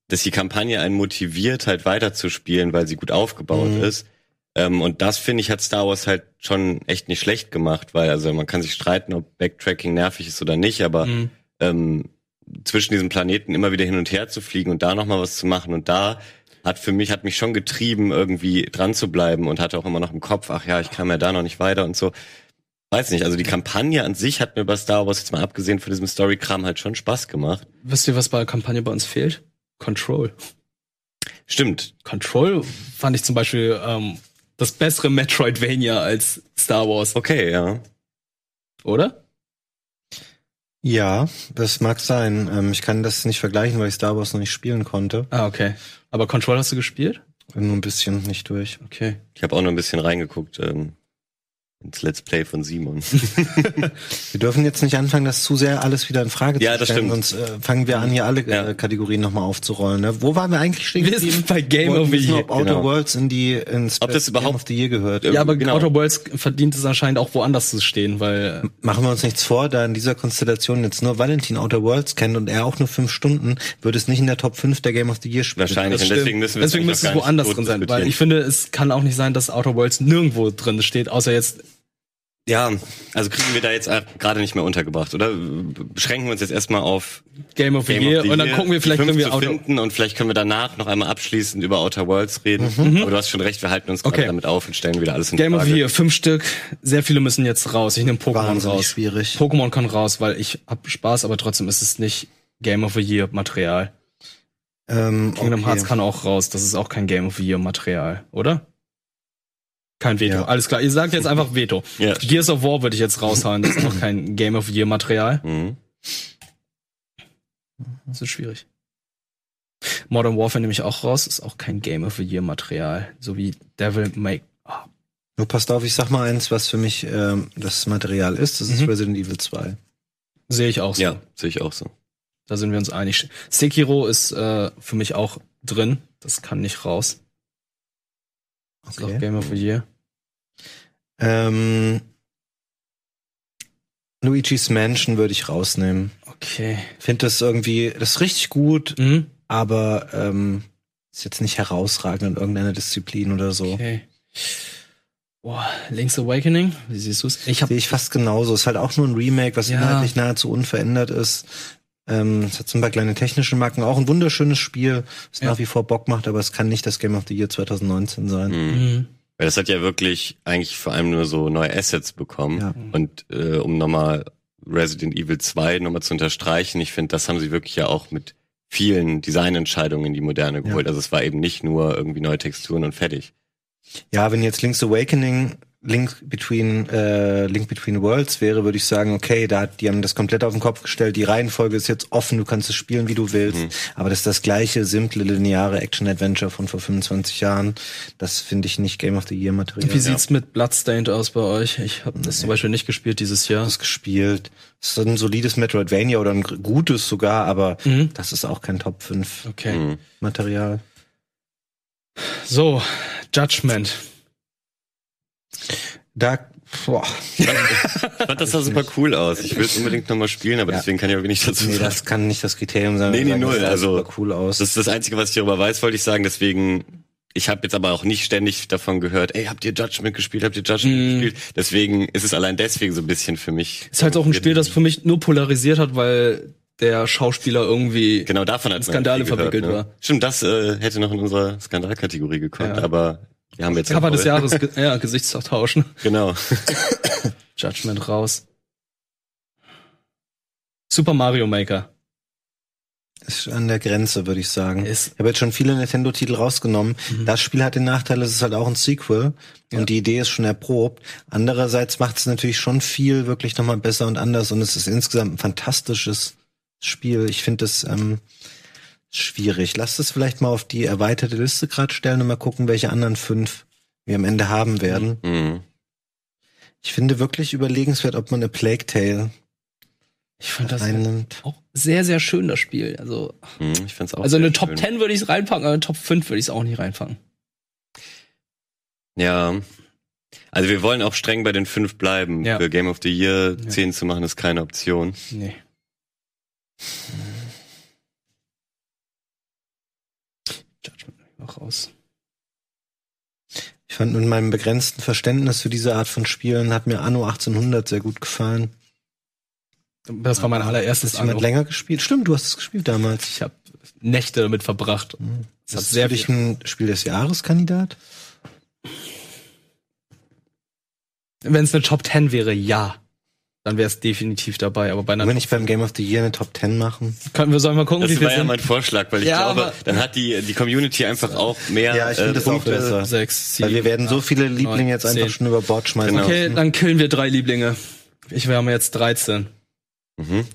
dass die Kampagne einen motiviert, halt weiterzuspielen, weil sie gut aufgebaut Mhm. ist. Ähm, und das finde ich hat Star Wars halt schon echt nicht schlecht gemacht, weil also man kann sich streiten, ob Backtracking nervig ist oder nicht, aber Mhm. ähm, zwischen diesen Planeten immer wieder hin und her zu fliegen und da noch mal was zu machen und da hat für mich hat mich schon getrieben irgendwie dran zu bleiben und hatte auch immer noch im Kopf ach ja ich kam ja da noch nicht weiter und so weiß nicht also die Kampagne an sich hat mir bei Star Wars jetzt mal abgesehen von diesem Story-Kram halt schon Spaß gemacht Wisst ihr, was bei der Kampagne bei uns fehlt? Control. stimmt Control fand ich zum Beispiel ähm, das bessere Metroidvania als Star Wars, okay ja oder? Ja, das mag sein. Ähm, ich kann das nicht vergleichen, weil ich Star Wars noch nicht spielen konnte. Ah, okay. Aber Control hast du gespielt? Nur ein bisschen nicht durch. Okay. ich habe auch noch ein bisschen reingeguckt ähm, ins Let's Play von Simon [laughs] Wir dürfen jetzt nicht anfangen, das zu sehr alles wieder in Frage Ja, zu das stellen, stimmt. sonst äh, fangen wir an, hier alle Ja. äh, Kategorien nochmal aufzurollen. Ne? Wo waren wir eigentlich stehen Wir geblieben? sind bei Game of the Year. ob Outer genau. Worlds in die ins Ob das Best Game überhaupt- of the Year gehört. Ja, aber genau. Outer Worlds verdient es anscheinend auch woanders zu stehen, weil äh, Machen wir uns nichts vor, da in dieser Konstellation jetzt nur Valentin Outer Worlds kennt und er auch nur fünf Stunden, würde es nicht in der Top 5 der Game of the Year spielen. wahrscheinlich das und deswegen müssen wir deswegen müsste es woanders drin sein, weil ich finde, es kann auch nicht sein, dass Outer Worlds nirgendwo drin steht, außer jetzt ja also kriegen wir da jetzt gerade nicht mehr untergebracht oder beschränken wir uns jetzt erstmal auf Game of the Year of the und dann gucken wir vielleicht, wenn wir Outer finden und vielleicht können wir danach noch einmal abschließend über Outer Worlds reden. Aber du hast schon recht, wir halten uns gerade Okay. damit auf und stellen wieder alles in Game of Frage. the Year, fünf Stück, sehr viele müssen jetzt raus. Ich nehme Pokémon Wahnsinnig raus. schwierig. Pokémon kann raus, weil ich hab Spaß, aber trotzdem ist es nicht Game of the Year Material. Ähm, Kingdom okay. Hearts kann auch raus, das ist auch kein Game of the Year Material, oder? Kein Veto. Ja. Alles klar, ihr sagt jetzt einfach Veto. [laughs] Ja. Gears of War würde ich jetzt raushauen, das ist auch kein Game of Year Material. Mhm. Das ist schwierig. Modern Warfare nehme ich auch raus, ist auch kein Game of the Year Material, so wie Devil May ah, Nur passt auf, ich sag mal eins, was für mich ähm, das Material ist. Das ist Mhm. Resident Evil 2. sehe ich auch so. Ja, sehe ich auch so. Da sind wir uns einig. Sekiro ist äh, für mich auch drin. Das kann nicht raus. Das ist Okay. auch Game of the Year. Ähm, Luigi's Mansion würde ich rausnehmen. Okay. Finde das irgendwie, das ist richtig gut, Mhm. aber ähm, ist jetzt nicht herausragend in irgendeiner Disziplin oder so. Okay. Boah, Link's Awakening, wie siehst du's? Ich hab, Sehe ich fast genauso. Ist halt auch nur ein Remake, was Ja. inhaltlich nahezu unverändert ist. Ähm, es hat so ein paar kleine technische Marken. Auch ein wunderschönes Spiel, das Ja. nach wie vor Bock macht, aber es kann nicht das Game of the Year 2019 sein. Mhm. Weil das hat ja wirklich eigentlich vor allem nur so neue Assets bekommen. Ja. Und äh, um nochmal Resident Evil 2 nochmal zu unterstreichen, ich finde, das haben sie wirklich ja auch mit vielen Designentscheidungen in die Moderne geholt. Also es war eben nicht nur irgendwie neue Texturen und fertig. Ja, wenn jetzt Link's Awakening Link Between äh, Link Between Worlds wäre, würde ich sagen, okay, da hat, die haben das komplett auf den Kopf gestellt. Die Reihenfolge ist jetzt offen, du kannst es spielen, wie du willst. Mhm. Aber das ist das gleiche simple lineare Action Adventure von vor 25 Jahren. Das finde ich nicht Game of the Year Material. Wie sieht's mit Bloodstained aus bei euch? Ich habe das zum Beispiel nicht gespielt dieses Jahr. das gespielt. Es ist ein solides Metroidvania oder ein gutes sogar, aber Mhm. das ist auch kein Top 5 Okay. Mhm. Material. So, Judgment. Da, boah, Ich fand das sah super cool aus. Ich will es unbedingt nochmal spielen, aber Ja. deswegen kann ich auch wenig dazu nee, sagen. das kann nicht das Kriterium sein. Nee, nee, null, das sah also- super cool aus. Das ist das Einzige, was ich darüber weiß, wollte ich sagen. Deswegen, ich habe jetzt aber auch nicht ständig davon gehört, ey, habt ihr Judgment gespielt, habt ihr Judgment Mm. gespielt? Deswegen ist es allein deswegen so ein bisschen für mich. Ist halt auch ein Spiel, das für mich nur polarisiert hat, weil der Schauspieler irgendwie Genau davon hat Skandale gehört, verwickelt ne? war. Stimmt, das äh, hätte noch in unserer Skandalkategorie gekonnt, Ja. aber wir haben jetzt Cover des [laughs] Jahres, ja, Gesichtstauschen. Genau. [laughs] Judgment raus. Super Mario Maker. Ist an der Grenze, würde ich sagen. Ist- ich habe jetzt schon viele Nintendo-Titel rausgenommen. Das Spiel hat den Nachteil, es ist halt auch ein Sequel Ja. und die Idee ist schon erprobt. Andererseits macht es natürlich schon viel wirklich nochmal besser und anders und es ist insgesamt ein fantastisches Spiel. Ich finde es ähm, schwierig. Lasst es vielleicht mal auf die erweiterte Liste gerade stellen und mal gucken, welche anderen fünf wir am Ende haben werden. Mhm. Ich finde wirklich überlegenswert, ob man eine Plague Tale Ich fand das einnimmt. auch sehr, sehr schön, das Spiel. Also, Mhm, Ich find's auch also eine Top schön. 10 würde ich es reinpacken, aber eine Top 5 würde ich es auch nicht reinpacken. Ja. Also wir wollen auch streng bei den fünf bleiben. Ja. Für Game of the Year Ja. 10 zu machen ist keine Option. Nee. Auch raus. Ich fand mit meinem begrenzten Verständnis für diese Art von Spielen hat mir Anno 1800 sehr gut gefallen. Das war mein allererstes Hast du jemand länger gespielt? Stimmt, du hast es gespielt damals. Ich habe Nächte damit verbracht. Das hat ist sehr dich ein Spiel des Jahreskandidat? Wenn es eine Top 10 wäre, ja. Dann wäre es definitiv dabei. Aber bei einer Wenn ich beim Game of the Year eine Top 10 machen? können wir sollen mal gucken, Das wie viel war ja sind. mein Vorschlag, weil ich Ja, glaube, dann hat die, die Community einfach auch mehr Ja, ich finde äh, das auch besser. Sechs, Weil wir werden so acht, viele Lieblinge neun, jetzt einfach zehn. schon über Bord schmeißen. Genau. Okay, dann killen wir drei Lieblinge. Ich wir haben jetzt 13. Mhm.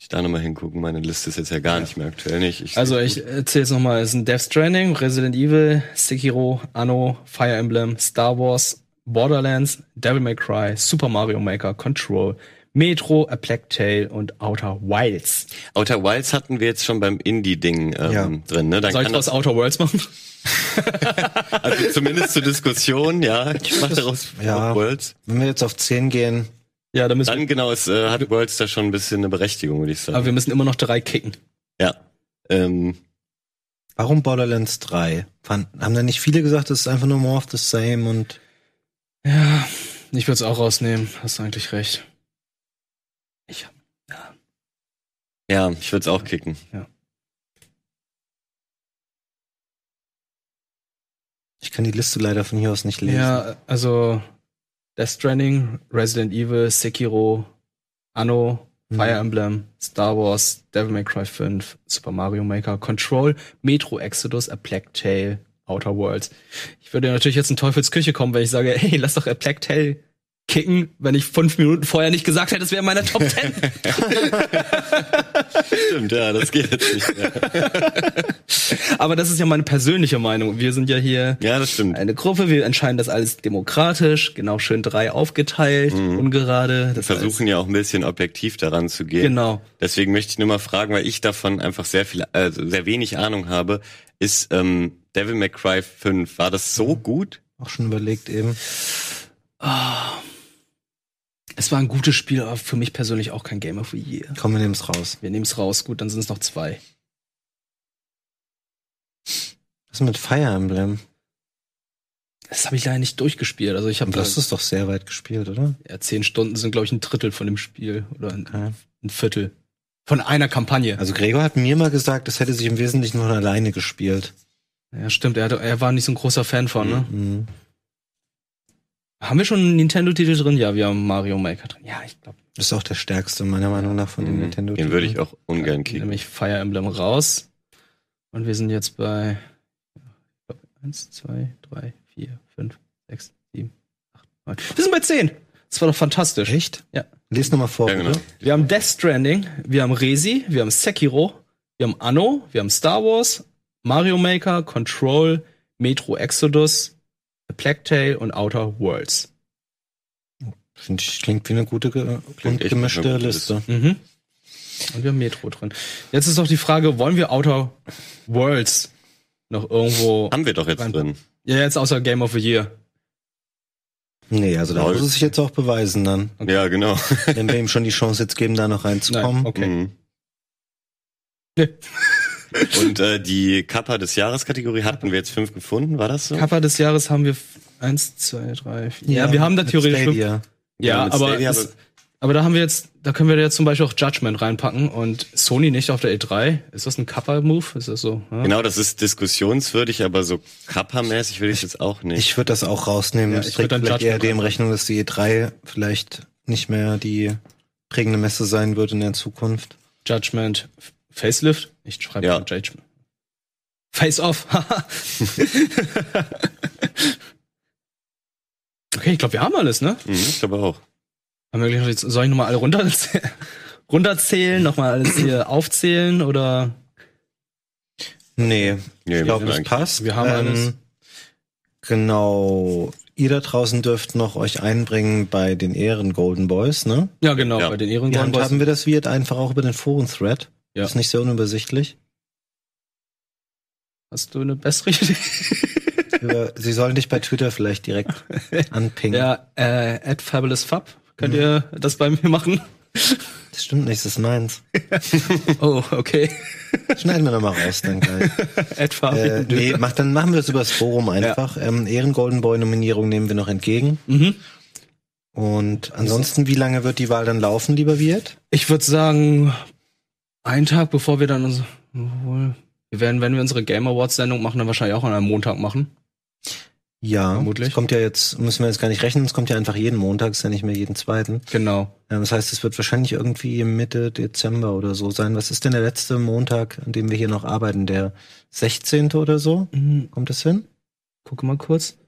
Ich da nochmal hingucken, meine Liste ist jetzt ja gar nicht mehr aktuell nicht. Ich Also ich jetzt nochmal, es sind Death Stranding, Resident Evil, Sekiro, Anno, Fire Emblem, Star Wars, Borderlands, Devil May Cry, Super Mario Maker, Control, Metro, A Plague Tale und Outer Wilds. Outer Wilds hatten wir jetzt schon beim Indie-Ding ähm, Ja. drin, ne? Dann Soll ich kann was das, Outer Worlds machen? [laughs] also zumindest zur Diskussion, ja. Ich mache daraus Ja. Worlds. Wenn wir jetzt auf 10 gehen, Ja, da müssen Dann genau, es äh, hat Worlds da schon ein bisschen eine Berechtigung, würde ich wir, sagen. aber wir müssen immer noch drei kicken. ja. Ähm, warum Borderlands 3? Fand, haben da nicht viele gesagt, es ist einfach nur more of the same und Ja, ich würde es auch rausnehmen. Hast du eigentlich recht. Ich, ja, ich würde es auch kicken. ich kann die Liste leider von hier aus nicht lesen. ja, also Death Stranding, Resident Evil, Sekiro, Anno, Mhm. Fire Emblem, Star Wars, Devil May Cry 5, Super Mario Maker, Control, Metro Exodus, A Plague Tale, Outer Worlds. Ich würde natürlich jetzt in Teufelsküche kommen, wenn ich sage, hey, lass doch A Plague Tale kicken, wenn ich fünf Minuten vorher nicht gesagt hätte, es wäre in meiner Top 10. [laughs] Stimmt, ja, das geht jetzt nicht mehr. [laughs] Aber das ist ja meine persönliche Meinung. Wir sind ja hier Ja, das stimmt. eine Gruppe, wir entscheiden das alles demokratisch, genau schön drei aufgeteilt, ungerade. Das Wir versuchen ja auch ein bisschen objektiv daran zu gehen. Genau. Deswegen möchte ich nur mal fragen, weil ich davon einfach sehr viel, äh, sehr wenig Ahnung habe, ist ähm, Devil May Cry 5, war das so gut? Auch schon überlegt eben. Es war ein gutes Spiel, aber für mich persönlich auch kein Game of the Year. Komm, wir nehmen's raus. Wir nehmen es raus. Gut, dann sind es noch zwei. Was ist mit Fire Emblem? Das habe ich leider nicht durchgespielt. Also ich habe Du hast es doch sehr weit gespielt, oder? ja, zehn Stunden sind glaube ich ein Drittel von dem Spiel oder ein, Okay. ein Viertel von einer Kampagne. Also Gregor hat mir mal gesagt, das hätte sich im Wesentlichen von alleine gespielt. Ja, stimmt. Er, er war nicht so ein großer Fan von. Ne? Mhm. Haben wir schon einen Nintendo-Titel drin? Ja, wir haben Mario Maker drin. Ja, ich glaube Das ist auch der stärkste, meiner Meinung nach, von den Mhm. Nintendo. Den würde ich auch ungern kicken. nämlich Fire Emblem raus. Und wir sind jetzt bei ich glaub, eins, zwei, drei, vier, fünf, sechs, sieben, acht, neun. Wir sind bei zehn. Das war doch fantastisch. Echt? Ja. Lies nochmal vor, Ja, genau. Wir haben Death Stranding, wir haben Resi, wir haben Sekiro, wir haben Anno, wir haben Star Wars, Mario Maker, Control, Metro Exodus, A Plague Tale und Outer Worlds. Finde ich, klingt wie eine gute, ge Klingt und gemischte eine gute Liste. Mhm. Und wir haben Metro drin. Jetzt ist doch die Frage, wollen wir Outer Worlds noch irgendwo Haben wir doch jetzt Rein- drin. Ja, jetzt außer Game of the Year. Nee, also da Lol. muss es sich jetzt auch beweisen dann. Ja, genau. Wenn wir ihm schon die Chance jetzt geben, da noch reinzukommen. Nein, okay. Mhm. Nee. Und äh, die Kappa des Jahres-Kategorie hatten wir jetzt fünf gefunden, war das so? Cover des Jahres haben wir eins, zwei, drei, vier. Ja, wir haben da theoretisch fünf. Stadia. Ja, mit aber, Stadia, es, aber da haben wir jetzt, da können wir jetzt zum Beispiel auch Judgment reinpacken und Sony nicht auf der E3. Ist das ein Cover-Move? Ist das so? Ja? Genau, das ist diskussionswürdig, aber so Kappa-mäßig würde ich jetzt auch nicht. Ich würde das auch rausnehmen. Ja, ich trägt würd dann vielleicht eher dem Rechnung, dass die E3 vielleicht nicht mehr die prägende Messe sein wird in der Zukunft. Judgment Facelift? Ich schreibe Ja. Face off. [laughs] okay, ich glaube, wir haben alles, ne? Mhm, ich glaube auch. Haben wir gleich soll ich nochmal alle [laughs] runterzählen? runterzählen, nochmal alles hier aufzählen oder? Nee, Nee, ich glaube, das passt. Ähm, Wir haben alles. Genau. Ihr da draußen dürft noch euch einbringen bei den Ehren Golden Boys, ne? Ja, genau, Ja. bei den Wie Ehrengolden Boys. handhaben wir das wird einfach auch über den Foren-Thread. Ja. Ist nicht sehr unübersichtlich. Hast du eine bessere [laughs] Idee? Sie sollen dich bei Twitter vielleicht direkt [laughs] anpingen. ja, äh, at fabulousfab. Könnt ihr das bei mir machen? Das stimmt nicht, das ist meins. [laughs] Oh, okay. Schneiden wir noch mal raus dann gleich. Fabian Äh, nee, mach, dann machen wir das übers Forum einfach. Ähm, Ehren Golden Boy Nominierung nehmen wir noch entgegen. Mhm. Und ansonsten, wie lange wird die Wahl dann laufen, lieber Wirt? Ich würde sagen, einen Tag bevor wir dann uns, obwohl, wir werden, wenn wir unsere Game Awards Sendung machen, dann wahrscheinlich auch an einem Montag machen. Ja, Vermutlich. Es kommt ja jetzt, müssen wir jetzt gar nicht rechnen, es kommt ja einfach jeden Montag, ist ja nicht mehr jeden zweiten. Genau. Ähm, das heißt, es wird wahrscheinlich irgendwie Mitte Dezember oder so sein. Was ist denn der letzte Montag, an dem wir hier noch arbeiten? Der 16. oder so? Mhm. Kommt das hin? Gucke mal kurz.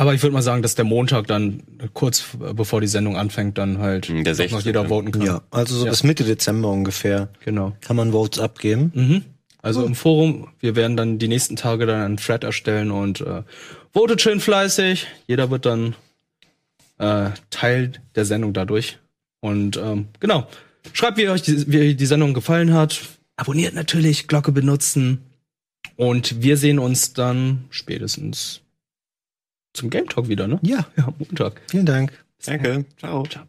Aber ich würde mal sagen, dass der Montag dann kurz bevor die Sendung anfängt, dann halt der doch noch 16. jeder voten kann. Ja, also so Ja. bis Mitte Dezember ungefähr Genau. kann man Votes abgeben. Mhm. Also im Forum, wir werden dann die nächsten Tage dann einen Thread erstellen und äh, votet schön fleißig. Jeder wird dann äh, Teil der Sendung dadurch. Und ähm, genau, schreibt, wie euch die, wie die Sendung gefallen hat. Abonniert natürlich, Glocke benutzen. Und wir sehen uns dann spätestens zum Game Talk wieder, ne? Ja, Ja, Montag. vielen Dank. Danke. Ciao. Ciao.